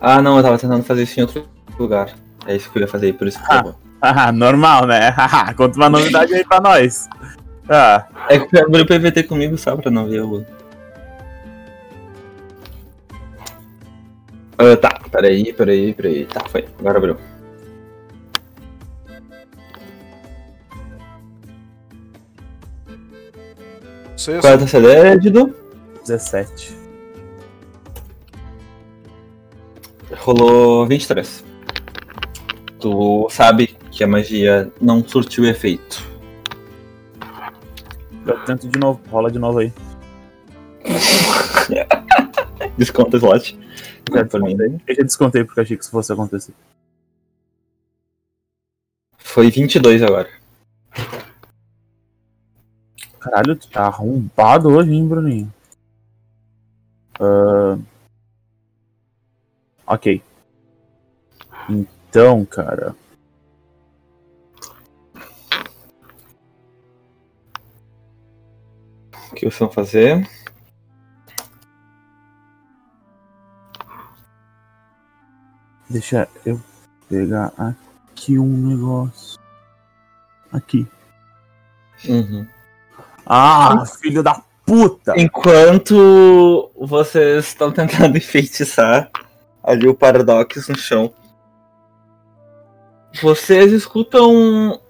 Ah, não, eu tava tentando fazer isso em outro lugar. É isso que eu ia fazer, por isso que Ah. eu... Ah, normal, né? Conta uma novidade aí pra nós. Ah, É que eu abri o PVT comigo só pra não ver o. Ah, tá, peraí, peraí, peraí. Tá, foi. Agora abriu. É Qual é só... a tua CD, Didu? 17. Rolou 23. Tu sabe que a magia não surtiu efeito. Eu tento de novo, rola de novo aí. Desconta o slot. Já descontei. Eu já descontei porque achei que isso fosse acontecer. Foi 22 agora. Caralho, tu tá arrombado hoje, hein, Bruninho? Ah, Ok. Então, cara. O que vocês vão fazer? Deixa eu pegar aqui um negócio. Aqui. Uhum. Ah, filho da puta! Enquanto vocês estão tentando enfeitiçar ali o Paradox no chão, vocês escutam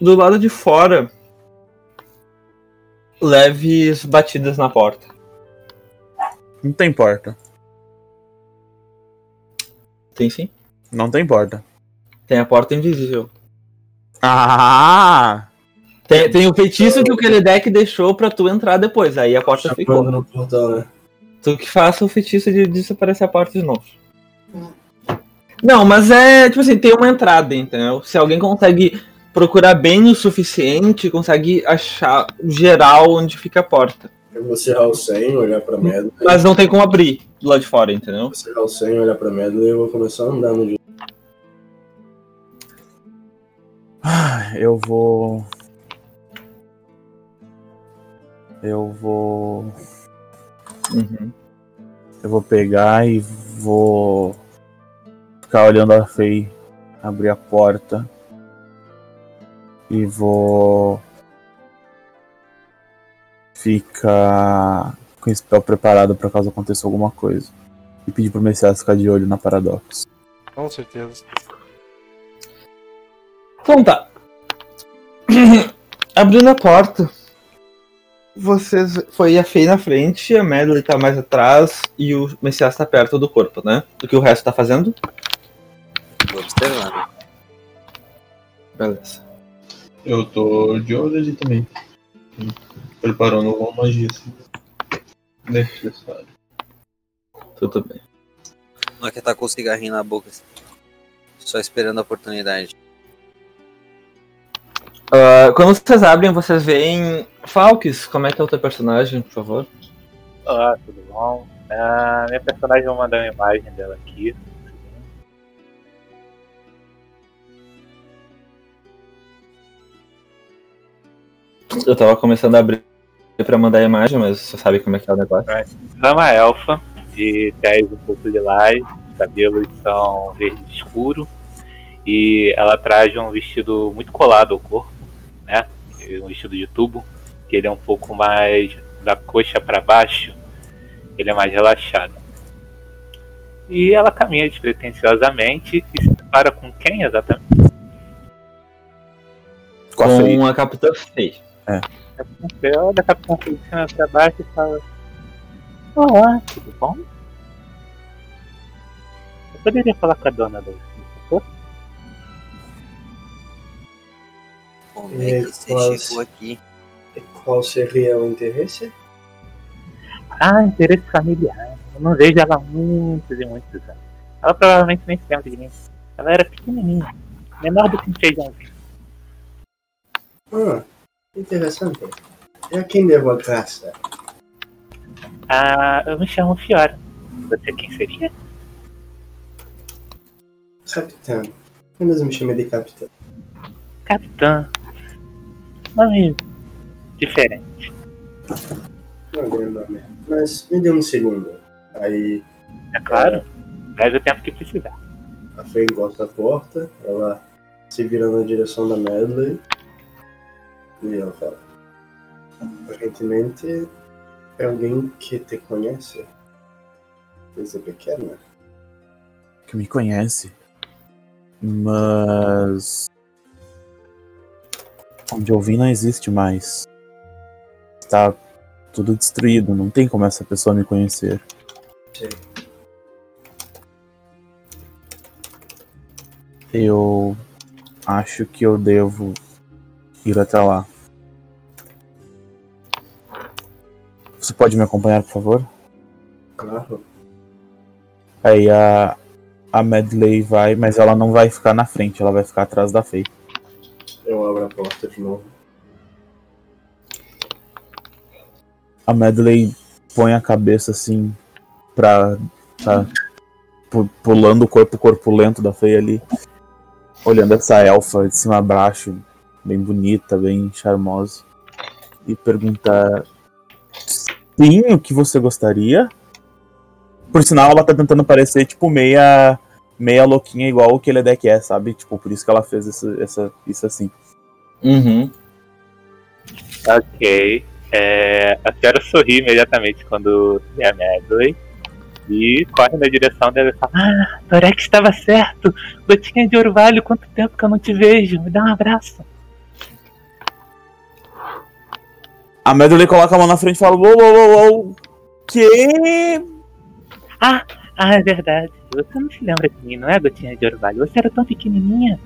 do lado de fora leves batidas na porta. Não tem porta. Tem sim? Não tem porta. Tem a porta invisível. Ah! Tem, tem o feitiço que o Keledek deixou pra tu entrar depois, aí a porta ficou. No portão, né? Tu que faça o feitiço de desaparecer a porta de novo. Não, mas é, tipo assim, tem uma entrada, entendeu? Se alguém consegue procurar bem o suficiente, consegue achar geral onde fica a porta. Eu vou serrar o 100, olhar pra Medley. Mas não tem como abrir do lado de fora, entendeu? Vou serrar o 100, olhar pra Medley e eu vou começar a andar no dia. Ah, Eu vou. Eu vou. Uhum. Eu vou pegar e vou ficar olhando a Fei abrir a porta. E vou ficar com o spell preparado para caso aconteça alguma coisa. E pedir pro Messias ficar de olho na Paradox. Com certeza. Então tá. Abrindo a porta. Vocês. Foi a Fei na frente, a Medley tá mais atrás e o Messias tá perto do corpo, né? Do que o resto tá fazendo? Tô observando. Beleza. Eu tô de olho ali também. Preparando alguma magia assim. Necessário. Tudo bem. Não é que tá com o cigarrinho na boca. assim. Só esperando a oportunidade. Ah, quando vocês abrem, vocês veem. Falks, como é que é o teu personagem, por favor? Olá, tudo bom? Ah, minha personagem, vou mandar uma imagem dela aqui. Eu tava começando a abrir pra mandar a imagem, mas você sabe como é que é o negócio. É uma elfa, de tez um pouco lilás, os cabelos são verde escuro, e ela traz um vestido muito colado ao corpo, né? Um vestido de tubo, que ele é um pouco mais da coxa para baixo, ele é mais relaxado. E ela caminha despretensiosamente e se depara com quem exatamente? Com a. Com a Capitã Faye. Você olha a capitã de cima pra baixo e fala: Olá, tudo bom? Eu poderia falar com a dona do do Como é que você Nicolas. chegou aqui? E Qual seria o interesse? Ah, interesse familiar. Eu não vejo ela há muitos e muitos anos. Ela provavelmente nem se lembra de mim. Ela era pequenininha, menor do que um feijãozinho. Ah, interessante. E a quem devo a graça? Ah, eu me chamo Fiora. Você quem seria? Capitão. Apenas me chame de capitão. Capitã. Nome diferente. Não é grande nome. Mas me dê um segundo. Aí É claro. Leve o tempo que precisar. a Fê encosta a porta, ela se vira na direção da Medley e ela fala. Aparentemente é alguém que te conhece desde pequena. que me conhece. Mas. Onde eu vim não existe mais. Está tudo destruído, não tem como essa pessoa me conhecer. Sim. Eu acho que eu devo ir até lá. Você pode me acompanhar, por favor? Claro. Aí a, a Medley vai, mas ela não vai ficar na frente, ela vai ficar atrás da Faye. Eu abro a porta de novo. A Medley põe a cabeça assim pra. tá pu- pulando o corpo corpulento da Faye ali. Olhando essa elfa de cima a baixo, bem bonita, bem charmosa. E pergunta. Sim, o que você gostaria? Por sinal, ela tá tentando parecer, tipo, meia. meia louquinha igual o que ele deck é, sabe? Tipo, por isso que ela fez essa, essa, isso assim. Uhum. Ok. É, a senhora sorri imediatamente quando vê a Medley e corre na direção dela e fala: Ah, Torex estava certo! Gotinha de orvalho, quanto tempo que eu não te vejo? Me dá um abraço. A Medley coloca a mão na frente e fala: Uou, uou, uou, uou. Que? Ah, ah, é verdade. Você não se lembra de mim, não é, Gotinha de orvalho? Você era tão pequenininha.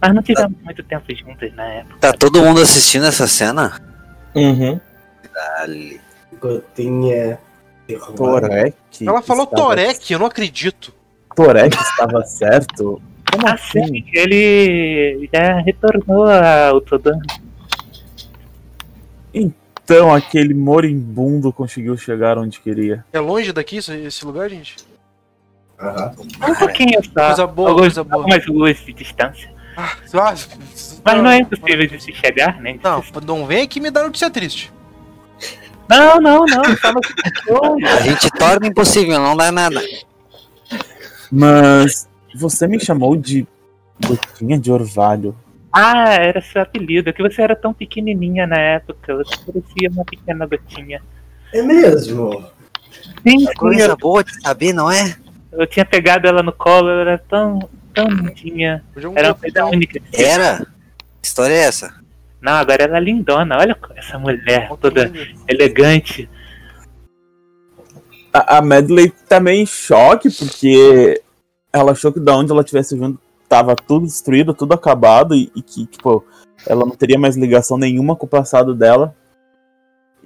Mas não tivemos muito tempo juntas na época. Tá todo mundo assistindo essa cena? Uhum. Dale. Gotinha de orvalho. Torek. Ela falou estava- Torek, eu não acredito. Torek estava certo? Como Ah, assim? sim, ele já retornou ao Todan. Então aquele moribundo conseguiu chegar onde queria. É longe daqui esse, lugar, gente? Aham. Um pouquinho só. Coisa boa, alguns- coisa boa. Algumas ruas de distância. Ah, Mas não é impossível de se chegar, né? Não, não vem aqui me dar notícia triste. Não, não, não. No... A gente torna impossível, não dá nada. Mas você me chamou de gotinha de orvalho. Ah, era seu apelido. É que você era tão pequenininha na época. Você parecia uma pequena gotinha. É mesmo? Sim, sim. Coisa Eu, boa de saber, não é? eu tinha pegado ela no colo. Ela era tão, tão lindinha. Era uma coisa única. Era? Que história é essa? Não, agora ela é lindona. Olha essa mulher toda elegante. A, a Medley tá meio em choque porque ela achou que da onde ela tivesse vindo tava tudo destruído, tudo acabado e, e que, tipo, ela não teria mais ligação nenhuma com o passado dela.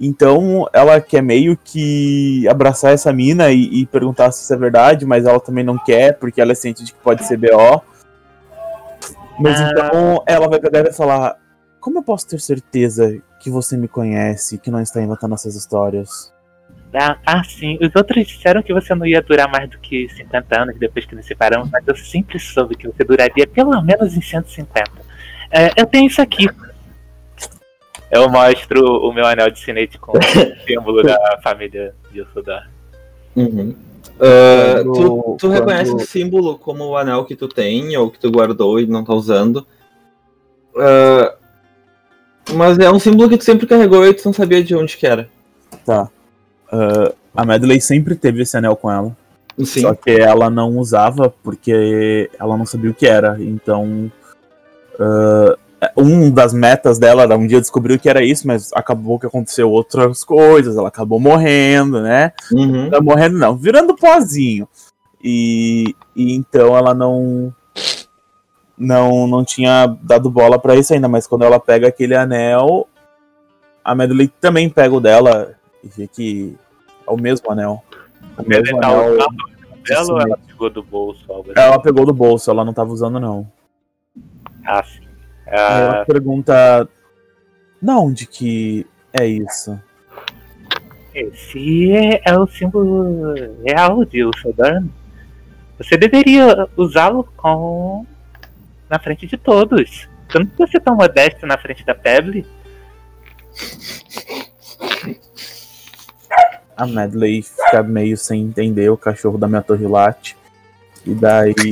Então ela quer meio que abraçar essa mina e, e perguntar se isso é verdade, mas ela também não quer, porque ela é ciente de que pode ser BO. Mas Ah. então ela vai pegar e vai falar: Como eu posso ter certeza que você me conhece e que não está inventando essas histórias? Ah, ah, sim. Os outros disseram que você não ia durar mais do que 50 anos depois que nos separamos, mas eu sempre soube que você duraria pelo menos em 150. É, eu tenho isso aqui. Eu mostro o meu anel de sinete com o símbolo da família de Ursudar. Uhum. Quando- tu tu quando- reconhece o símbolo como o anel que tu tem ou que tu guardou e não tá usando. Ah, Mas é um símbolo que tu sempre carregou e tu não sabia de onde que era. Tá. Ah, a Medley sempre teve esse anel com ela. Sim. Só que ela não usava porque ela não sabia o que era. Então. ah, um das metas dela era um dia descobrir o que era isso, mas acabou que aconteceu outras coisas. Ela acabou morrendo, né? Uhum. Não morrendo, não, virando pozinho. E, e então ela não. Não, não tinha dado bola pra isso ainda, mas quando ela pega aquele anel, a Medley também pega o dela e vê que é o mesmo anel. O mesmo tá anel. usando dela ou ela pegou do bolso? Algo assim? Ela pegou do bolso, ela não tava usando, não. Ah, sim. Aí ela Ah, pergunta. Da onde que é isso? esse é, é o símbolo real de Usodan. Você deveria usá-lo com na frente de todos. Você não precisa ser tão modesto na frente da Pebble. A Medley fica meio sem entender, o cachorro da minha torre late. E daí.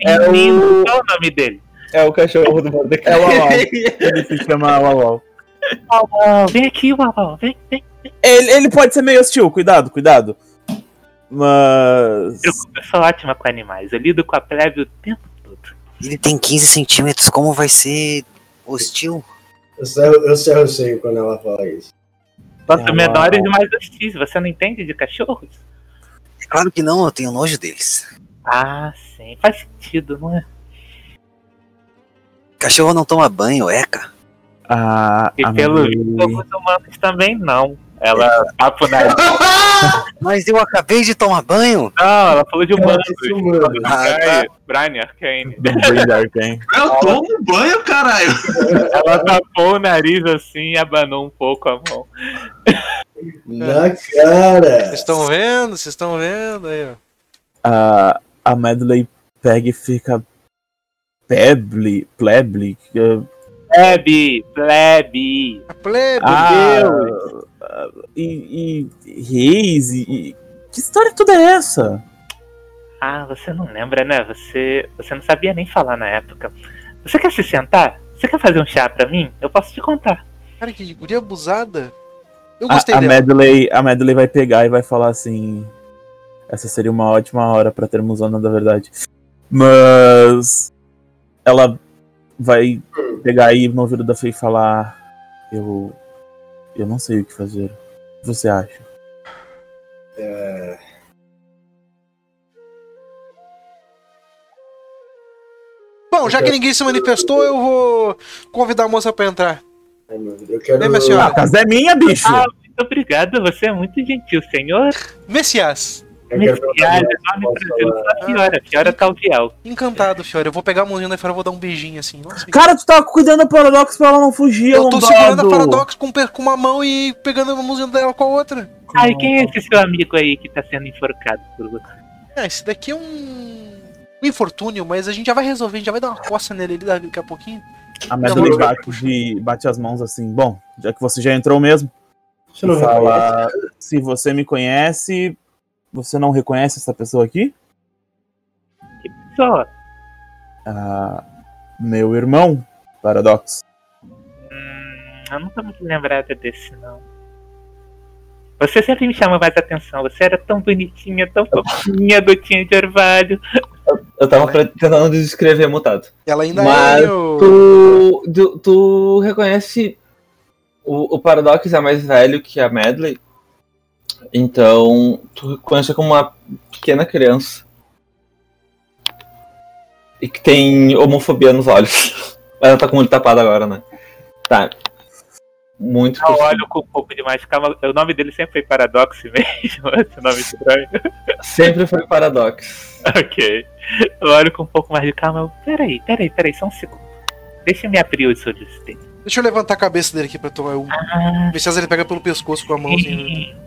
É o... Qual é o nome dele? É o cachorro do Mordecai. É o Uau. Ele se chama. Uau, vem aqui, Uau, vem, vem. Ele, ele pode ser meio hostil, cuidado, cuidado. Mas. Eu, eu sou ótima com animais, eu lido com a plebe o tempo todo. Ele tem 15 centímetros, como vai ser hostil? Eu cerro, eu cerro o seio quando ela fala isso. Nossa, Uau. menores e mais hostis, você não entende de cachorros? É Claro que não, eu tenho nojo deles. Ah, sim, faz sentido, não é? Cachorro não toma banho, eca. A, E pelo visto, alguns humanos também não. Ela papo na. Mas eu acabei de tomar banho. Não, ela falou de humanos. humano. Ah, tá. Brian Arcane. Brain Arcane. Eu tomo banho, caralho. Ela tapou o nariz assim e abanou um pouco a mão. Na cara! Vocês estão vendo? Vocês estão vendo aí, ó. A, a Medley pega e fica. Peble, pleble. que- Plebe, plebe. A plebe. Ah, ah, e, e reis e, e- Que história toda é essa? Ah, você não lembra, né? Você, você não sabia nem falar na época. Você quer se sentar? Você quer fazer um chá pra mim? Eu posso te contar. Cara, que guria abusada. Eu A, gostei a dela. Medley, a Medley vai pegar e vai falar assim. Essa seria uma ótima hora pra termos Ana da verdade. Mas ela vai pegar aí no ouvido da Fei e falar. Eu. Eu não sei o que fazer. O que você acha? Bom, já que ninguém se manifestou, eu vou convidar a moça pra entrar. Ai, meu Deus, eu quero. Vem, minha Ah, senhora. a casa é minha, bicho! Ah, muito obrigado, você é muito gentil, senhor. Messias. Eu quero perguntar- nome Brasil, só Fiora, Fiora Talviel. Encantado, Fiora. Eu vou pegar a mãozinha da Fiora e vou dar um beijinho assim. Nossa, Cara, tu tava cuidando do Paradox pra ela não fugir, eu tô segurando a Paradox com, com uma mão e pegando a mãozinha dela com a outra. Ai, quem é esse seu amigo aí que tá sendo enforcado por você? É, esse daqui é um... um infortúnio, mas a gente já vai resolver, a gente já vai dar uma coça nele ali daqui a pouquinho. A Medley Não, bate, de- bate as mãos assim. Bom, já que você já entrou mesmo, Você não fala. Se você me conhece, você não reconhece essa pessoa aqui? Só, Ah, meu irmão, Paradox. hum, eu não tô muito lembrada desse, não. Você sempre me chama mais atenção, você era tão bonitinha, tão fofinha, gotinha de orvalho. Eu tava tentando descrever mutado. Ela ainda Mas é. Tu, tu, tu reconhece o, o Paradox é mais velho que a Medley. Então, tu reconhece como uma pequena criança. E que tem homofobia nos olhos. Mas ela tá com o olho tapado agora, né? Tá. Muito Eu olho com um pouco de mais calma. O nome dele sempre foi Paradox mesmo, esse nome estranho. Sempre foi Paradox. ok. Eu olho com um pouco mais de calma. Eu, peraí, peraí, peraí, só um segundo. Deixa eu me abrir os olhos dele. Deixa eu levantar a cabeça dele aqui pra tomar um... Ah, Messias ele pega pelo pescoço com a mãozinha.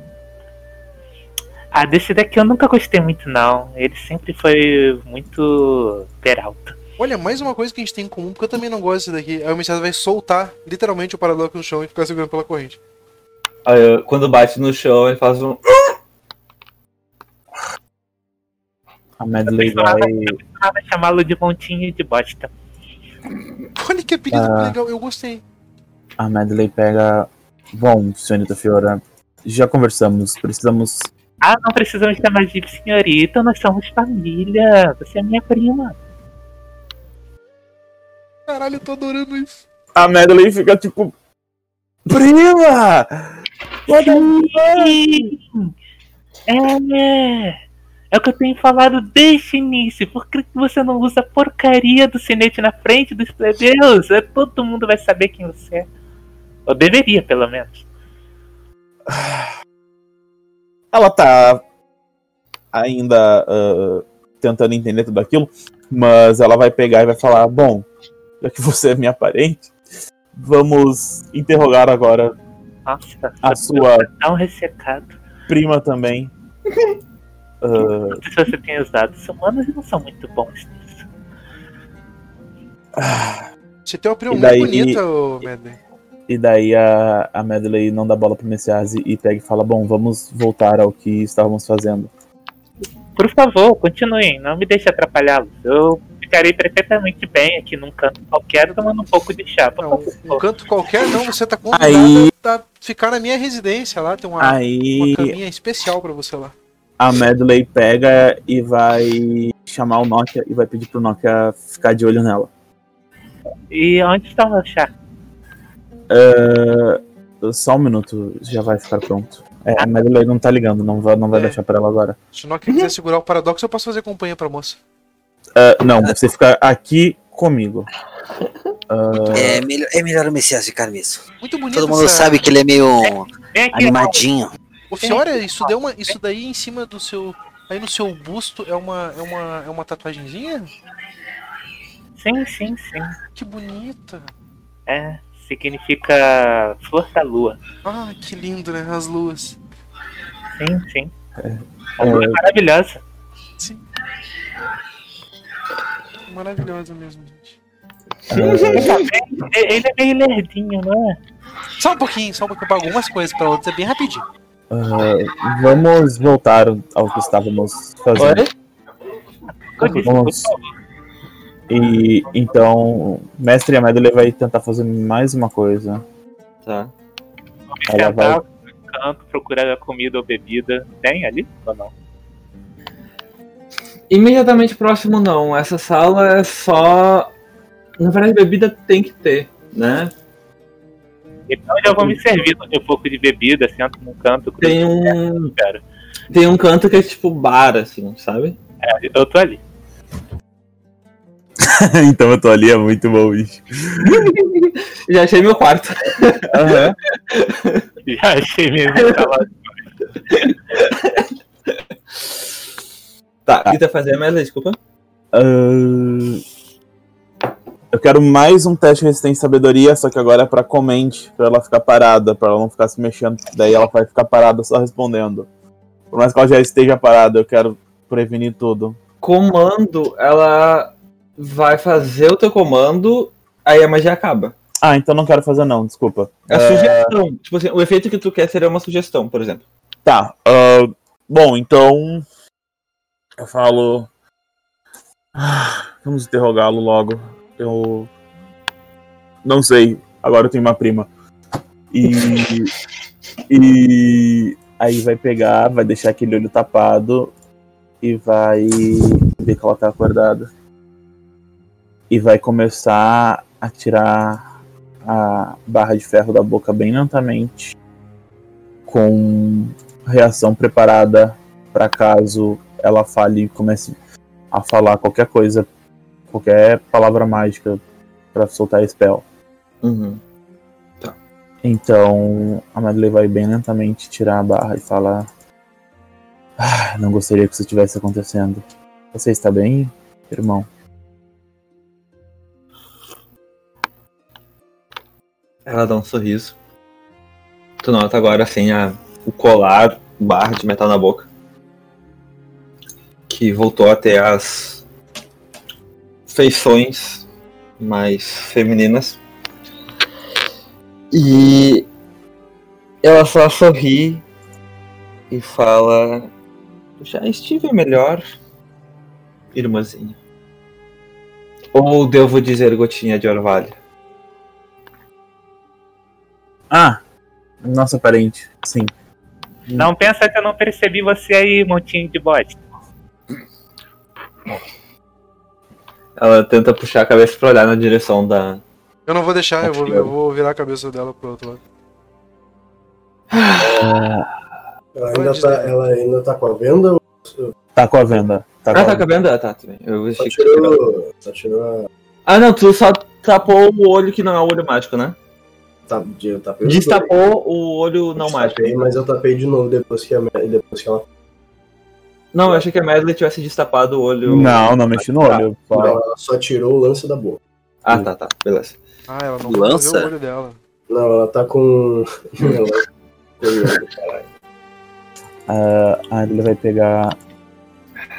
Ah, desse daqui eu nunca gostei muito, não. Ele sempre foi muito peralta. Olha, mais uma coisa que a gente tem em comum, porque eu também não gosto desse daqui. Aí o Messias vai soltar literalmente o Paradox no chão e ficar segurando pela corrente. Aí, quando bate no chão, ele faz um. A Medley vai. costumava chamá-lo de montinho de bosta. Olha que apelido Ah. legal, eu gostei. a Medley pega. Bom, senhorita Fiora, já conversamos, precisamos. Ah, não precisamos chamar de senhorita, nós somos família. Você é minha prima. Caralho, eu tô adorando isso. A Medley fica tipo. Prima! Sim. É. É o que eu tenho falado desde o início. Por que você não usa a porcaria do sinete na frente dos plebeus? É, todo mundo vai saber quem você é. Ou deveria, pelo menos. Ela tá ainda ah, tentando entender tudo aquilo, mas ela vai pegar e vai falar: Bom, já que você é minha parente, vamos interrogar agora Nossa, a sua tá um ressecado. prima também. Não sei se você tem. Os humanos não são muito bons nisso. Você tem uma prima E muito bonita, Medley. E daí a, a Medley não dá bola pro Messias e pega e fala: Bom, vamos voltar ao que estávamos fazendo. Por favor, continuem. Não me deixe atrapalhá-los. Eu ficarei perfeitamente bem aqui num canto qualquer tomando um pouco de chá. Não, um canto qualquer não, você tá convidado Aí- a ficar na minha residência lá, tem uma, uma Aí caminha especial pra você lá. a Medley pega e vai chamar o Nokia e vai pedir pro Nokia ficar de olho nela. E onde está o meu chá? Ah, só um minuto, já vai ficar pronto. É, a Medley não tá ligando, não vai, não vai É. deixar pra ela agora. Se o Nokia quiser segurar o paradoxo, eu posso fazer companhia pra moça. Ah, não, você fica aqui comigo. Ah, É melhor, é melhor o Messias ficar mesmo. Muito bonito Todo mundo essa- sabe que ele é meio Vem aqui, animadinho. Ô Fiora, isso, deu uma, isso daí em cima do seu. Aí no seu busto é uma, é uma, é uma tatuagenzinha? Sim, sim, sim. Que bonita. É, significa flor da lua. Ah, que lindo, né? As luas. Sim, sim. É. A lua é maravilhosa. Sim. Maravilhosa mesmo, gente. ah, Ele é meio lerdinho, não é? Só um pouquinho, só um pouquinho. Pra algumas coisas, pra outras é bem rapidinho. ah, vamos voltar ao que estávamos fazendo. Por Vamos. E então, mestre a Medley vai tentar fazer mais uma coisa. Tá. Vamos Ela sentar vai- no canto, procurar a comida ou bebida. Tem ali ou não? Imediatamente próximo não. Essa sala é só. Na verdade, bebida tem que ter, né? Então eu já vou me servir um pouco de bebida, sento num canto. Tem um. Cara, Tem um canto que é tipo bar, assim, sabe? é, eu tô ali. então eu tô ali, é muito bom, bicho. Já achei meu quarto. Aham. Já achei mesmo. Tá, o que tá fazendo, mas desculpa. Ah, eu quero mais um teste de resistência e sabedoria, só que agora é pra comente, pra ela ficar parada, pra ela não ficar se mexendo. Daí ela vai ficar parada só respondendo. Por mais que ela já esteja parada, eu quero prevenir tudo. Comando, ela vai fazer o teu comando, aí a magia acaba. Ah, então não quero fazer não, desculpa. É a sugestão. Tipo assim, o efeito que tu quer seria uma sugestão, por exemplo. Tá. ah, bom, então. Eu falo. Ah, Vamos interrogá-lo logo. Eu. Não sei. Agora eu tenho uma prima. E. E. Aí vai pegar, vai deixar aquele olho tapado. E vai ver que ela tá acordada. E vai começar a tirar a barra de ferro da boca bem lentamente. Com reação preparada para caso ela fale e comece a falar qualquer coisa, qualquer palavra mágica para soltar spell. Uhum. Então a Madeleine vai bem lentamente tirar a barra e fala: ah, Não gostaria que isso estivesse acontecendo. Você está bem, irmão? Ela dá um sorriso. Tu nota agora assim a, o colar, barra de metal na boca. Que voltou a ter as feições mais femininas. E ela só sorri e fala: Já estive melhor, irmãzinha. Ou devo dizer gotinha de orvalho? Ah, nossa parente, sim. Não pensa que eu não percebi você aí, montinho de bote. Ela tenta puxar a cabeça pra olhar na direção da. Eu não vou deixar, eu vou, eu vou virar a cabeça dela pro outro lado. Ela ainda, tá, ela ainda tá com a venda ou Tá com a venda. Tá com Ah, a tá com a venda? Ah, tá, tudo bem. Eu só tirou, só tirou a. Ah, não, tu só tapou o olho que não é o olho mágico, né? Tá, eu tapei Destapou o olho não mágico. Mas eu tapei de novo depois que, a, depois que ela. Não, eu achei que a Medley tivesse destapado o olho. Não, não mexi no olho. Não, Só... ela só tirou o lance da boca. Ah, tá, tá. Beleza. Ah, ela não Lança? o olho dela. Não, ela tá com. Ah, ah, ele vai pegar.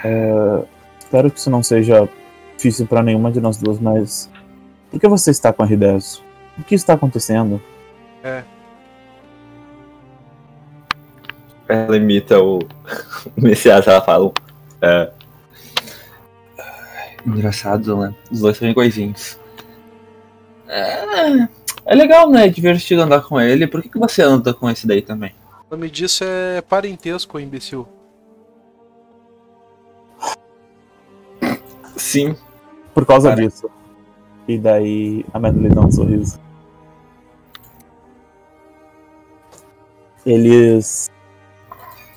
ah, espero que isso não seja difícil pra nenhuma de nós duas, mas. Por que você está com a R10? O que está acontecendo? Ela imita o o Messias, ela fala. É. Engraçado, né? Os dois são iguaizinhos. É, é legal, né? É divertido andar com ele. Por que, que você anda com esse daí também? O nome disso é parentesco, imbecil. Sim. Por causa Cara. disso. E daí a Madeline dá um sorriso. Eles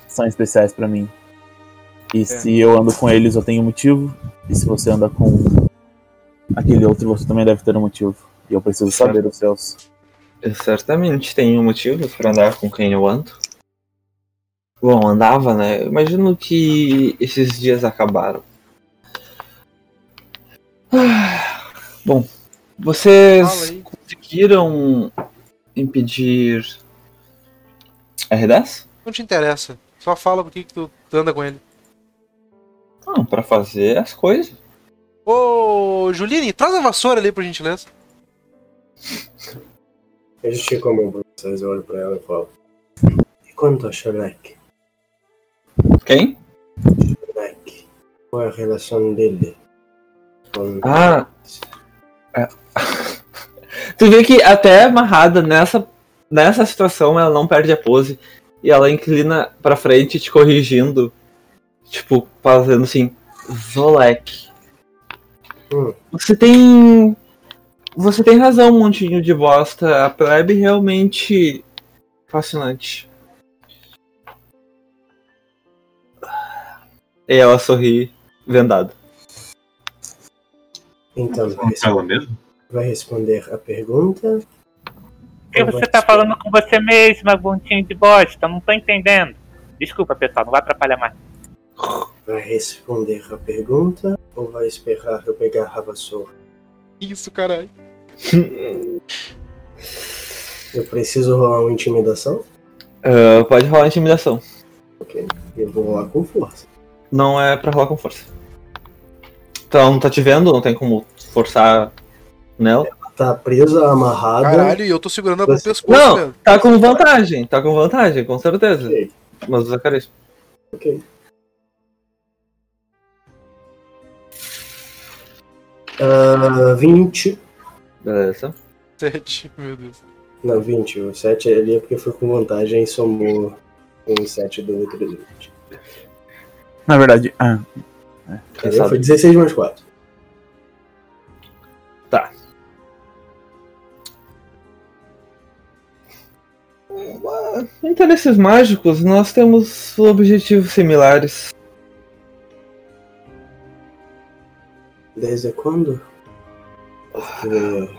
são especiais pra mim. E se eu ando com eles, eu tenho motivo. E se você anda com aquele outro, você também deve ter um motivo. E eu preciso saber os seus. Eu certamente tenho motivos pra andar com quem eu ando. Bom, andava, né? Imagino que esses dias acabaram. Ah, Bom, vocês conseguiram impedir R10? Não te interessa. Só fala por que tu anda com ele. Não, pra fazer as coisas. Ô, Juline, traz a vassoura ali, por gentileza. Eu estico a mão pra vocês, eu olho pra ela e falo. E quanto a Shrek? Quem? Shrek? Qual é a relação dele? Com... Ah, tu vê que até amarrada nessa, nessa situação ela não perde a pose e ela inclina pra frente te corrigindo. Tipo, fazendo assim, Zolek. Hum. Você tem. Você tem razão, montinho de bosta. A plebe realmente fascinante. E ela sorri vendada. Então, vai responder, mesmo? vai responder a pergunta? Por que você tá falando com você mesma, montinho de bosta? Não tô entendendo. Desculpa, pessoal, não vai atrapalhar mais. Vai responder a pergunta ou vai esperar eu pegar a vassoura? Isso, caralho. Eu preciso rolar uma intimidação? Ah, pode rolar intimidação. Ok. Eu vou rolar com força. Não é pra rolar com força. Então, não tá te vendo, não tem como forçar nela. Tá presa, amarrada. Caralho, e eu tô segurando ela pelo Você- pescoço, Não, velho. tá com vantagem, tá com vantagem, com certeza. Ok. Mas usa carisma. Ok. Ah, 20. Beleza. Sete, meu Deus. Não, 20. O 7 ali é porque foi com vantagem e somou um 7 do outro 20. Na verdade, ah, sabe? Foi 16 mais 4. Interesses mágicos, nós temos objetivos similares. Desde quando? Porque.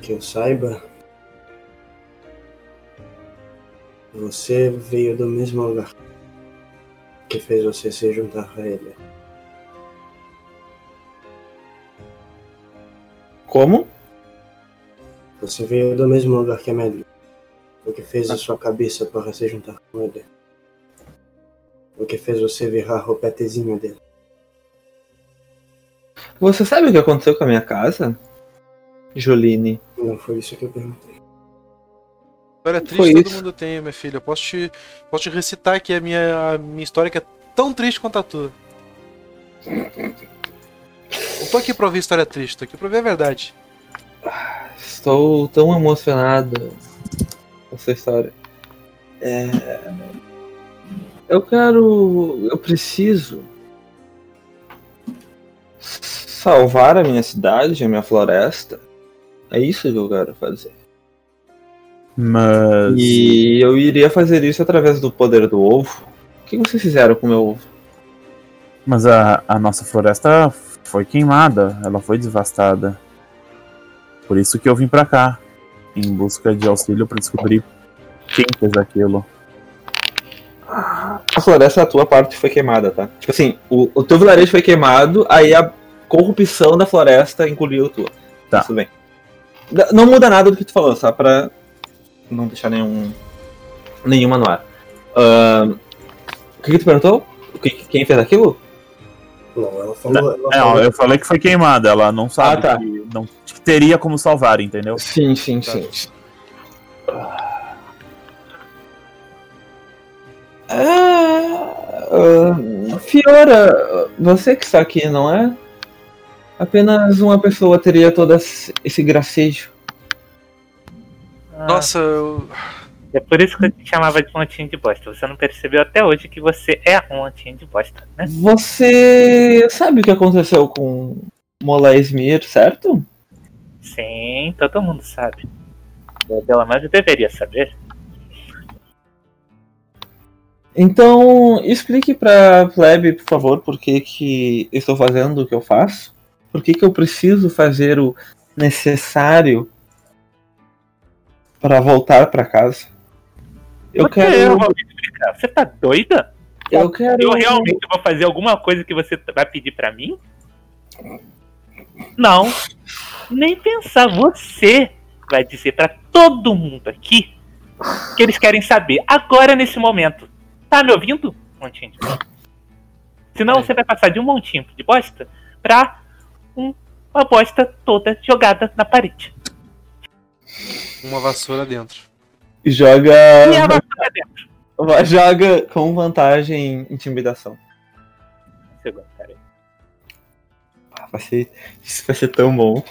Que eu saiba. Você veio do mesmo lugar que fez você se juntar a ele. Como? Você veio do mesmo lugar que a Medley. O que fez a sua cabeça para se juntar com ele. O que fez você virar o petezinho dele. Você sabe o que aconteceu com a minha casa? Joline. Não foi isso que eu perguntei. História Foi triste todo isso. mundo tem, minha filha. Eu posso te, posso te recitar aqui a minha, a minha história que é tão triste quanto a tua. Não tô aqui pra ouvir história triste, tô aqui pra ver a verdade. Estou tão emocionado. Essa história. É... Eu quero. Eu preciso salvar a minha cidade, a minha floresta. É isso que eu quero fazer. Mas. E eu iria fazer isso através do poder do ovo. O que vocês fizeram com o meu ovo? Mas a, a nossa floresta foi queimada, ela foi devastada. Por isso que eu vim pra cá, em busca de auxílio pra descobrir quem fez aquilo. A floresta, a tua parte foi queimada, tá? Tipo assim, o, o teu vilarejo foi queimado, aí a corrupção da floresta engoliu a tua. Tá. Tudo bem. Não muda nada do que tu falou, só pra não deixar nenhum. nenhuma no ar. Ahn, o que, que tu perguntou? Quem fez aquilo? Não, ela falou. Ela É, falou eu falei que foi queimada, ela não sabe tá. que não que teria como salvar, entendeu? Sim, sim, sim. Ah, Fiora, você que está aqui, não é? Apenas uma pessoa teria todo esse gracejo. Ah, Nossa, eu... É por isso que eu te chamava de montinho de bosta. Você não percebeu até hoje que você é um montinho de bosta, né? Você sabe o que aconteceu com Mola Esmir, certo? Sim, todo mundo sabe. Eu, Pelo menos eu deveria saber. Então, explique pra Plebe, por favor, por que, que estou fazendo o que eu faço. Por que, que eu preciso fazer o necessário para voltar pra casa. Eu Você quero. Você tá doida? Eu quero. Eu realmente vou fazer alguma coisa que você vai pedir pra mim? Não. Nem pensar. Você vai dizer pra todo mundo aqui que eles querem saber agora nesse momento. Tá me ouvindo? Montinho de bosta. Senão você vai passar de um montinho de bosta pra um- uma bosta toda jogada na parede. uma vassoura dentro. Joga. E a vassoura dentro. Joga com vantagem intimidação. Segundo, peraí. Ah, Vai ser, isso vai ser tão bom.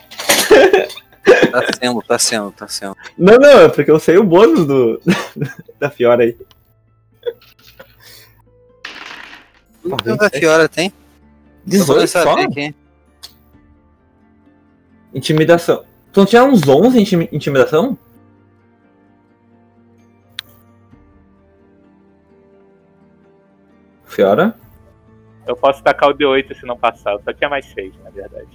Tá sendo, tá sendo, tá sendo. Não, não, é porque eu sei o bônus do, da Fiora aí. Quanto a Fiora tem? Eu vou 18 começar só? aqui. Intimidação. Tu não tinha uns 11 em intimi- intimidação? Fiora? Eu posso tacar o D8 se não passar. Só tinha mais 6, na verdade.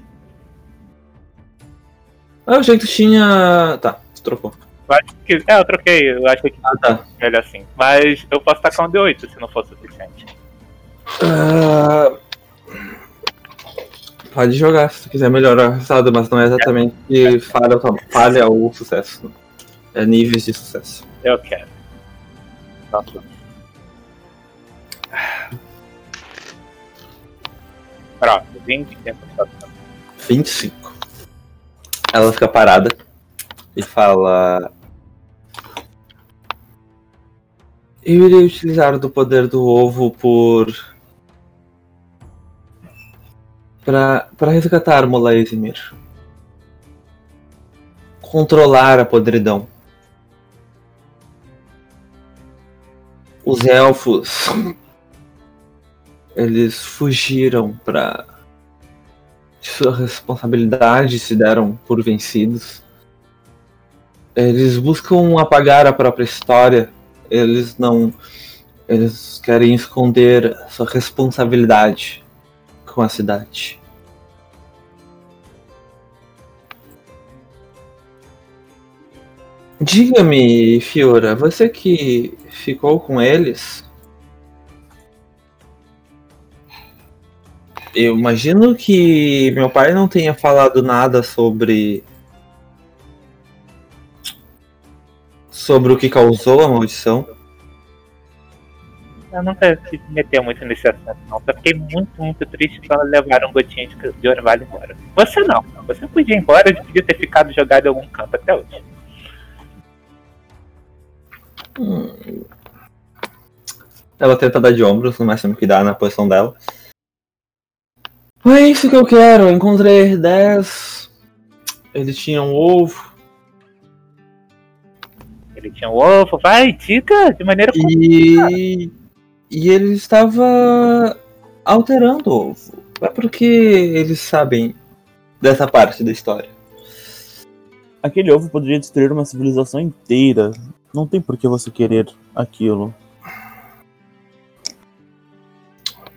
Ah, eu achei que tu tinha. Tá, tu trocou. Eu acho que- É, eu troquei. Eu acho que Ah, tá. é melhor assim. Mas eu posso tacar um D8 se não for suficiente. Ah, Pode jogar se tu quiser melhorar o resultado, mas não é exatamente falha, ou tam- falha ou sucesso. É níveis de sucesso. Eu quero. Pronto, 20 tempo só. 25. Ela fica parada e fala. Eu irei utilizar do poder do ovo por. Pra resgatar Molaizimir. Controlar a podridão. Os elfos. Eles fugiram de sua responsabilidade se deram por vencidos. Eles buscam apagar a própria história. Eles não. Eles querem esconder sua responsabilidade com a cidade. Diga-me, Fiora, você que ficou com eles, Eu imagino que meu pai não tenha falado nada sobre. sobre o que causou a maldição. Eu nunca se meteu muito nesse assunto, não. Só fiquei muito, muito triste quando levaram um gotinha de, orvalho embora. Você não. Você podia ir embora, podia ter ficado jogado em algum canto até hoje. Hum. Ela tenta dar de ombros no máximo que dá na posição dela. É isso que eu quero. Eu encontrei 10. Eles tinham ovo. Ele tinha um ovo, vai, diga de maneira E, e ele estava alterando o ovo. É porque eles sabem dessa parte da história. Aquele ovo poderia destruir uma civilização inteira. Não tem por que você querer aquilo.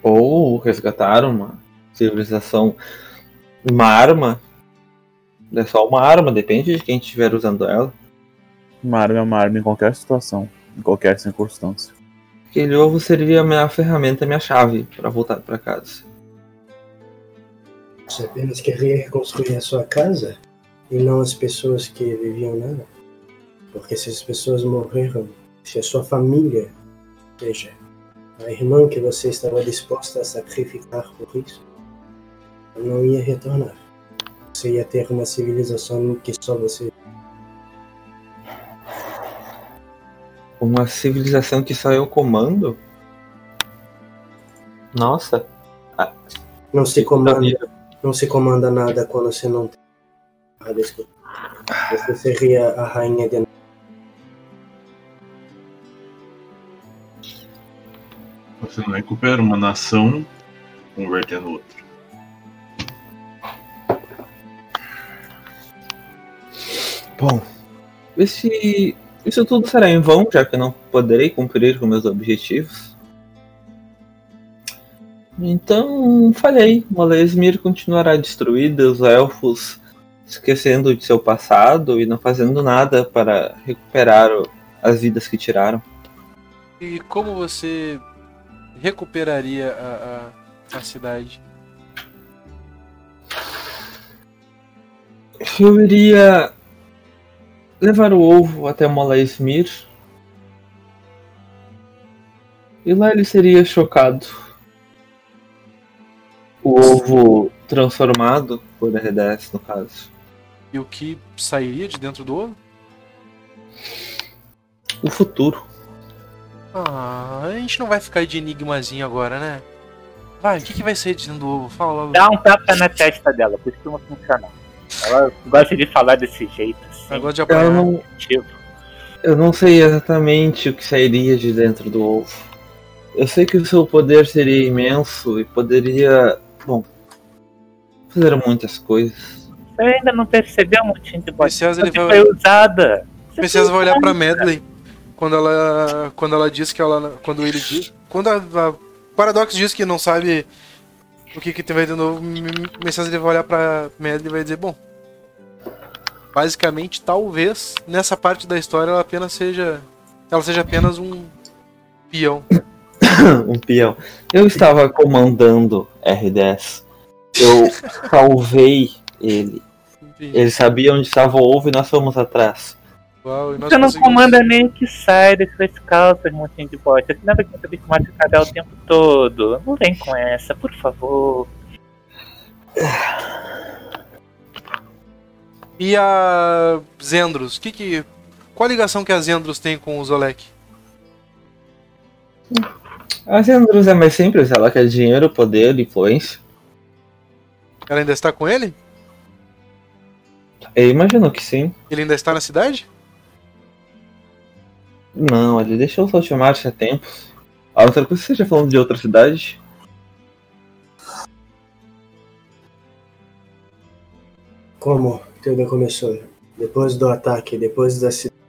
Ou resgatar uma civilização, uma arma. É só uma arma, depende de quem estiver usando ela. Uma arma é uma arma em qualquer situação, em qualquer circunstância. Aquele ovo seria a minha ferramenta, a minha chave para voltar para casa. Você apenas queria reconstruir a sua casa e não as pessoas que viviam nela. Porque se as pessoas morreram, se a sua família, seja, a irmã que você estava disposta a sacrificar por isso, não ia retornar. Você ia ter uma civilização que só você. Uma civilização que só eu comando? Nossa. Não se comanda, não se comanda nada quando você não tem. nada a escutar. Você seria a rainha de. Você não recupera uma nação convertendo outra. Bom, esse, isso tudo será em vão, já que eu não poderei cumprir com meus objetivos. Então, falhei. Molesmir continuará destruída, os elfos esquecendo de seu passado e não fazendo nada para recuperar o- as vidas que tiraram. E como você recuperaria a, a, a cidade? Eu iria levar o ovo até Molaesmir. E lá ele seria chocado. O ovo transformado por R10, no caso. E o que sairia de dentro do ovo? O futuro. Ah, a gente não vai ficar de enigmazinho agora, né? Vai, o que, que vai sair de dentro do ovo? Fala logo. Dá um tapa na testa dela, costuma funcionar. Ela gosta de falar desse jeito, assim, Negócio de Eu não, tipo. eu não sei exatamente o que sairia de dentro do ovo. Eu sei que o seu poder seria imenso e poderia, bom, fazer muitas coisas. Você ainda não percebeu, Montinho de O Bote? Você ele vai, foi usada. o Messias vai olhar pra Medley quando ela, quando ela diz que ela. Quando ele diz. Quando a, a Paradox diz que não sabe o que, que vai de novo, Messias ele vai olhar pra Medley e vai dizer: Bom, basicamente, talvez nessa parte da história ela apenas seja. Ela seja apenas um peão. um peão. Eu estava comandando R10. Eu salvei ele. Ele sabia onde estava o ovo e nós fomos atrás. Uau, e nós Você não conseguimos- comanda nem que sai das suas calças, Montinho de Bote. Você lembra que você tem que cabelo o tempo todo? Não vem com essa, por favor. E a Zendros, que que. Qual a ligação que a Zendros tem com o Zolek? A Zendrus é mais simples, ela quer dinheiro, poder, influência. Ela ainda está com ele? Eu imagino que sim. Ele ainda está na cidade? Não, ele deixou o Saltimarte há tempos. A outra coisa que você esteja falando de outra cidade? Como tudo começou? Depois do ataque, depois da cidade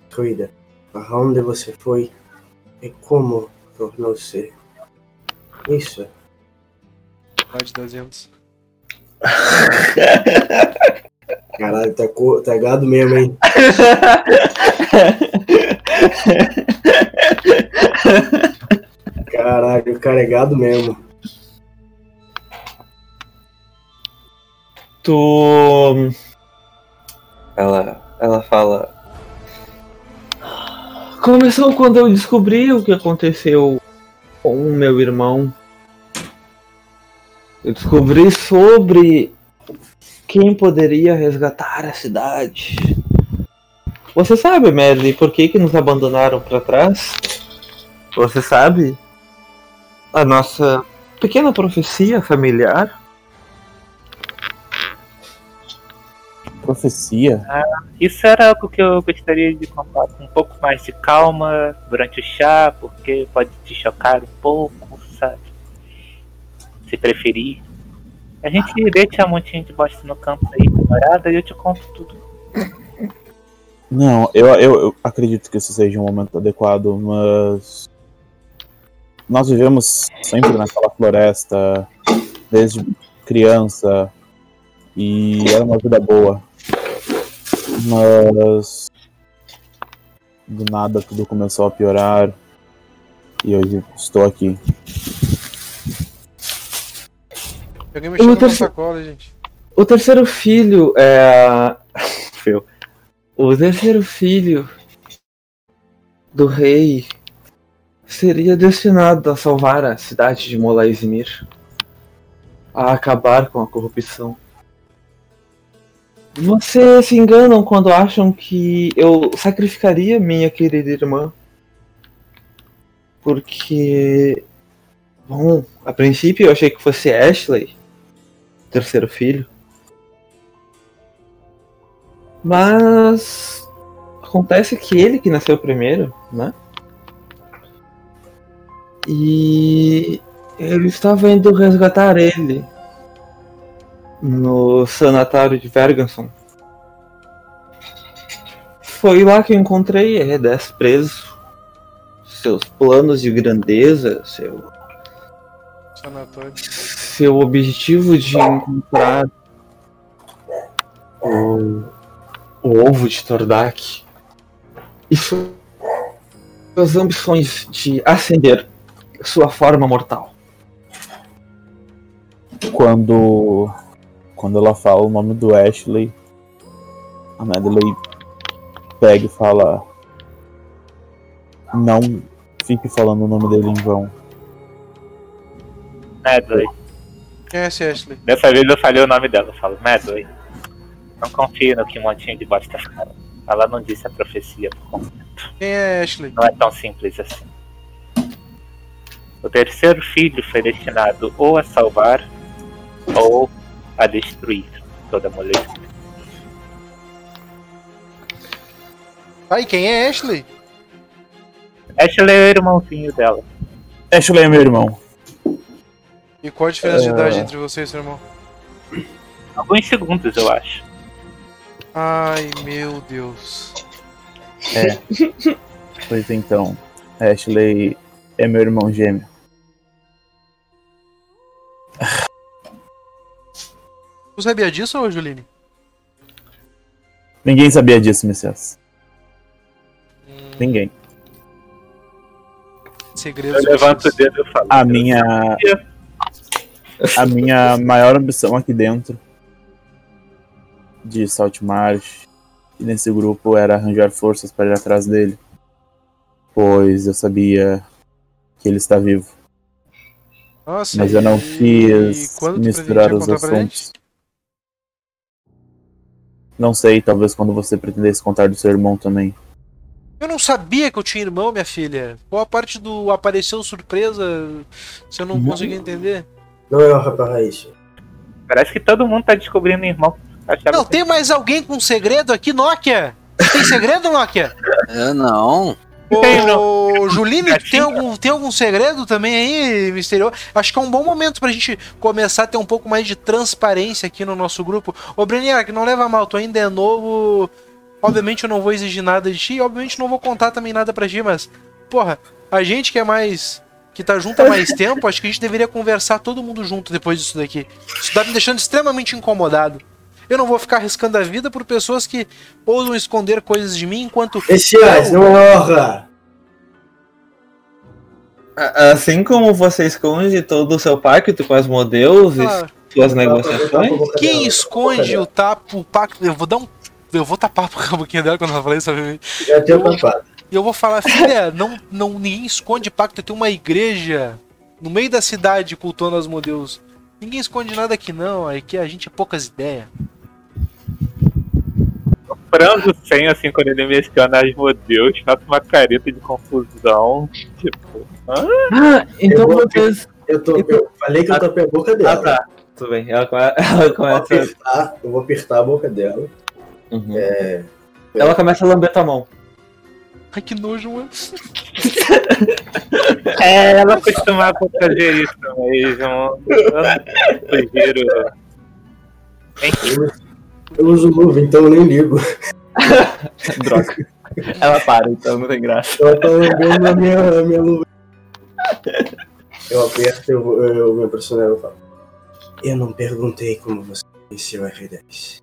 destruída, para onde você foi e como tornou-se isso? Cidade das Zendros. Caralho, tá, tá gado mesmo, hein? Caralho, carregado mesmo. Tu. Ela, ela fala. Começou quando eu descobri o que aconteceu com o meu irmão. Eu descobri sobre quem poderia resgatar a cidade. Você sabe, Merlin, por que, que nos abandonaram para trás? Você sabe? A nossa pequena profecia familiar? Profecia? Isso era algo que eu gostaria de contar com um pouco mais de calma durante o chá, porque pode te chocar um pouco, sabe? Se preferir. A gente deixa um montinho de bosta no campo aí, namorada, e eu te conto tudo. Não, eu, eu, eu acredito que isso seja um momento adequado, mas. Nós vivemos sempre naquela floresta, desde criança, e era uma vida boa. Mas. Do nada tudo começou a piorar, e hoje estou aqui. Alguém mexeu Eu na sacola, gente. O terceiro filho é. Fio. O terceiro filho do rei seria destinado a salvar a cidade de Molaizmir, a acabar com a corrupção. Vocês se enganam quando acham que eu sacrificaria minha querida irmã. Porque. Bom, a princípio eu achei que fosse Ashley, terceiro filho. Mas acontece que ele que nasceu primeiro, né? E eu estava indo resgatar ele no sanatário de Verganson. Foi lá que eu encontrei R10 preso. Seus planos de grandeza, seu Sanatório. seu objetivo de encontrar o, o ovo de Tordak e su- suas ambições de ascender sua forma mortal. Quando. Quando ela fala o nome do Ashley, a Madeline pega e fala. Não fique falando o nome dele em vão. Medley. Quem é esse Ashley? Dessa vez eu falei o nome dela, eu falo Medley. Não confie no que um montinho de bosta fala. Ela não disse a profecia por completo. Quem é Ashley? Não é tão simples assim. O terceiro filho foi destinado ou a salvar ou a destruir toda a mulher. Ai, quem é Ashley? Ashley é o irmãozinho dela. Ashley é meu irmão. E qual a diferença de É. idade entre você e seu irmão? Alguns segundos, eu acho. Ai, meu Deus. É. pois então, Ashley é meu irmão gêmeo. Tu sabia disso, ô Juline? Ninguém sabia disso, Messias. Ninguém. Segredos. Eu levanto o dedo e falo. A minha. A minha maior ambição aqui dentro de Saltmarsh e nesse grupo era arranjar forças para ir atrás dele. Pois eu sabia que ele está vivo. Nossa, Mas eu não tu misturar os assuntos. Não sei, talvez quando você pretendesse contar do seu irmão também. Eu não sabia que eu tinha irmão, minha filha. Qual a parte do apareceu surpresa se eu não conseguia entender? Não é para isso. Parece que todo mundo tá descobrindo irmão. Achava Não, que- tem mais alguém com segredo aqui, Nokia? Tem segredo, Nokia? Eu não. Ô, Juline, tem algum, tem algum segredo também aí, misterioso? Acho que é um bom momento pra gente começar a ter um pouco mais de transparência aqui no nosso grupo. Ô, Breniac, não leva mal, tu ainda é novo. Obviamente eu não vou exigir nada de ti, obviamente não vou contar também nada pra ti, mas, porra, a gente que é mais. que tá junto há mais tempo, acho que a gente deveria conversar todo mundo junto depois disso daqui. Isso tá me deixando extremamente incomodado. Eu não vou ficar arriscando a vida por pessoas que ousam esconder coisas de mim enquanto Messias, não é honra. Assim como você esconde todo o seu pacto com as modeuses, Ah, suas negociações, Quem esconde o tapo, o pacto. Eu vou dar um. Eu vou tapar a boquinha dela quando ela falar isso, obviamente. Já tinha tapado. E eu vou falar, filha, não, não, ninguém esconde pacto. Tem uma igreja no meio da cidade cultuando as modelos. Ninguém esconde nada aqui, não. Aqui a gente é poucas ideias. Frango sem, assim, quando ele menciona as modelos, faço uma careta de confusão. Tipo? Ah, então Eu vou- vocês. Eu, tô, eu falei que eu tapei a boca dela. Ah, tá. Tudo bem. Ela, come- ela Eu vou começa. apertar, eu vou apertar a boca dela. Uhum. É, Ela começa a lamber tua mão. Ai, que nojo, mano. É, ela costumava fazer isso mesmo. Enfim, eu uso luva, então eu nem ligo. Droga. Ela para, então não tem graça. Ela tá lambendo a minha, a minha luva. Eu aperto, eu, eu, meu personagem fala. Eu não perguntei como você conheceu R10.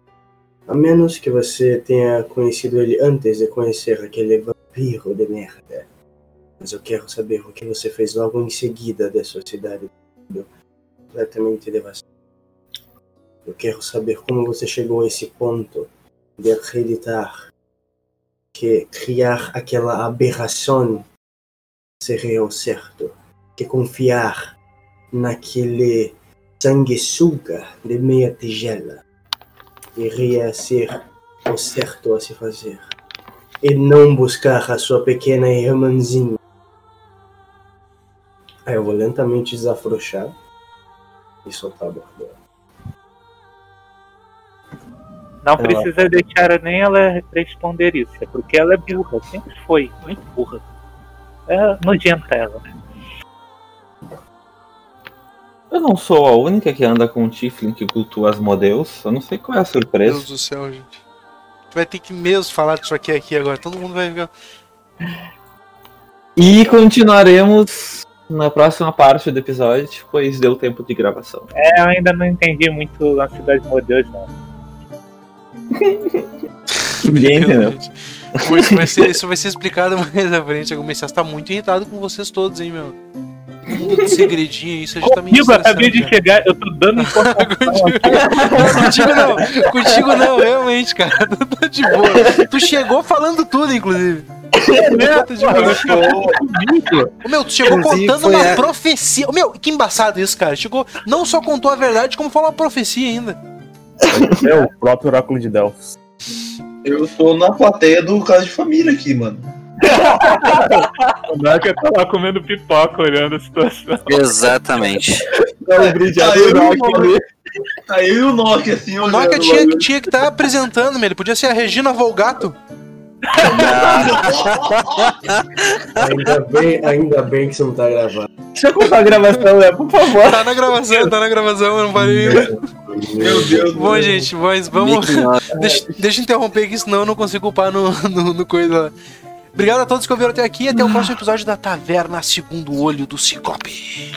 A menos que você tenha conhecido ele antes de conhecer aquele vampiro de merda. Mas eu quero saber o que você fez logo em seguida da sua cidade completamente devastada. Eu quero saber como você chegou a esse ponto de acreditar que criar aquela aberração seria o certo. Que confiar naquele sanguessuga de meia tigela iria ser o certo a se fazer. E não buscar a sua pequena irmãzinha. Aí eu vou lentamente desafrouxar e soltar a borda. Não precisa deixar nem ela responder isso, é porque ela é burra, sempre foi, muito burra. É nojenta ela. Eu não sou a única que anda com um Tiflin que cultua Asmodeus. Eu não sei qual é a Deus surpresa. do céu, gente. A vai ter que mesmo falar disso aqui, aqui agora. Todo mundo vai ver. E continuaremos na próxima parte do episódio, pois deu tempo de gravação. É, eu ainda não entendi muito lance das modelos, não. Ninguém entendeu. Isso vai, ser, isso vai ser explicado mais à frente. O Messias tá muito irritado com vocês todos, hein, meu. De segredinho, isso a gente tá meio Comigo, acabei de estressado, chegar, eu tô dando informação. cara. Contigo não, contigo não, realmente, cara. Tu tá de boa. Tu chegou falando tudo, inclusive. De. Ô, Meu, tu chegou Inclusive, contando uma a- profecia. Ô, Meu, que embaçado isso, cara. Chegou, não só contou a verdade, como falou uma profecia ainda. É o próprio oráculo de Delfos. Eu tô na plateia do caso de família aqui, mano. O Naka tá lá comendo pipoca, olhando a situação. Exatamente. Um Tá a eu, e o tá eu e o Nokia assim, O olhando Nokia o tinha, tinha que estar apresentando, meu. Ele podia ser a Regina Volgato. Ainda bem, ainda bem que você não tá gravando. Deixa eu contar a gravação, né? Por favor. Tá na gravação, tá na gravação, eu não parei ainda. Meu Deus. Bom, gente, mas vamos. Deixa, deixa eu interromper aqui, senão eu não consigo culpar no, no, no coisa lá. Obrigado a todos que ouviram até aqui e até o próximo episódio da Taverna Segundo Olho do Ciclope.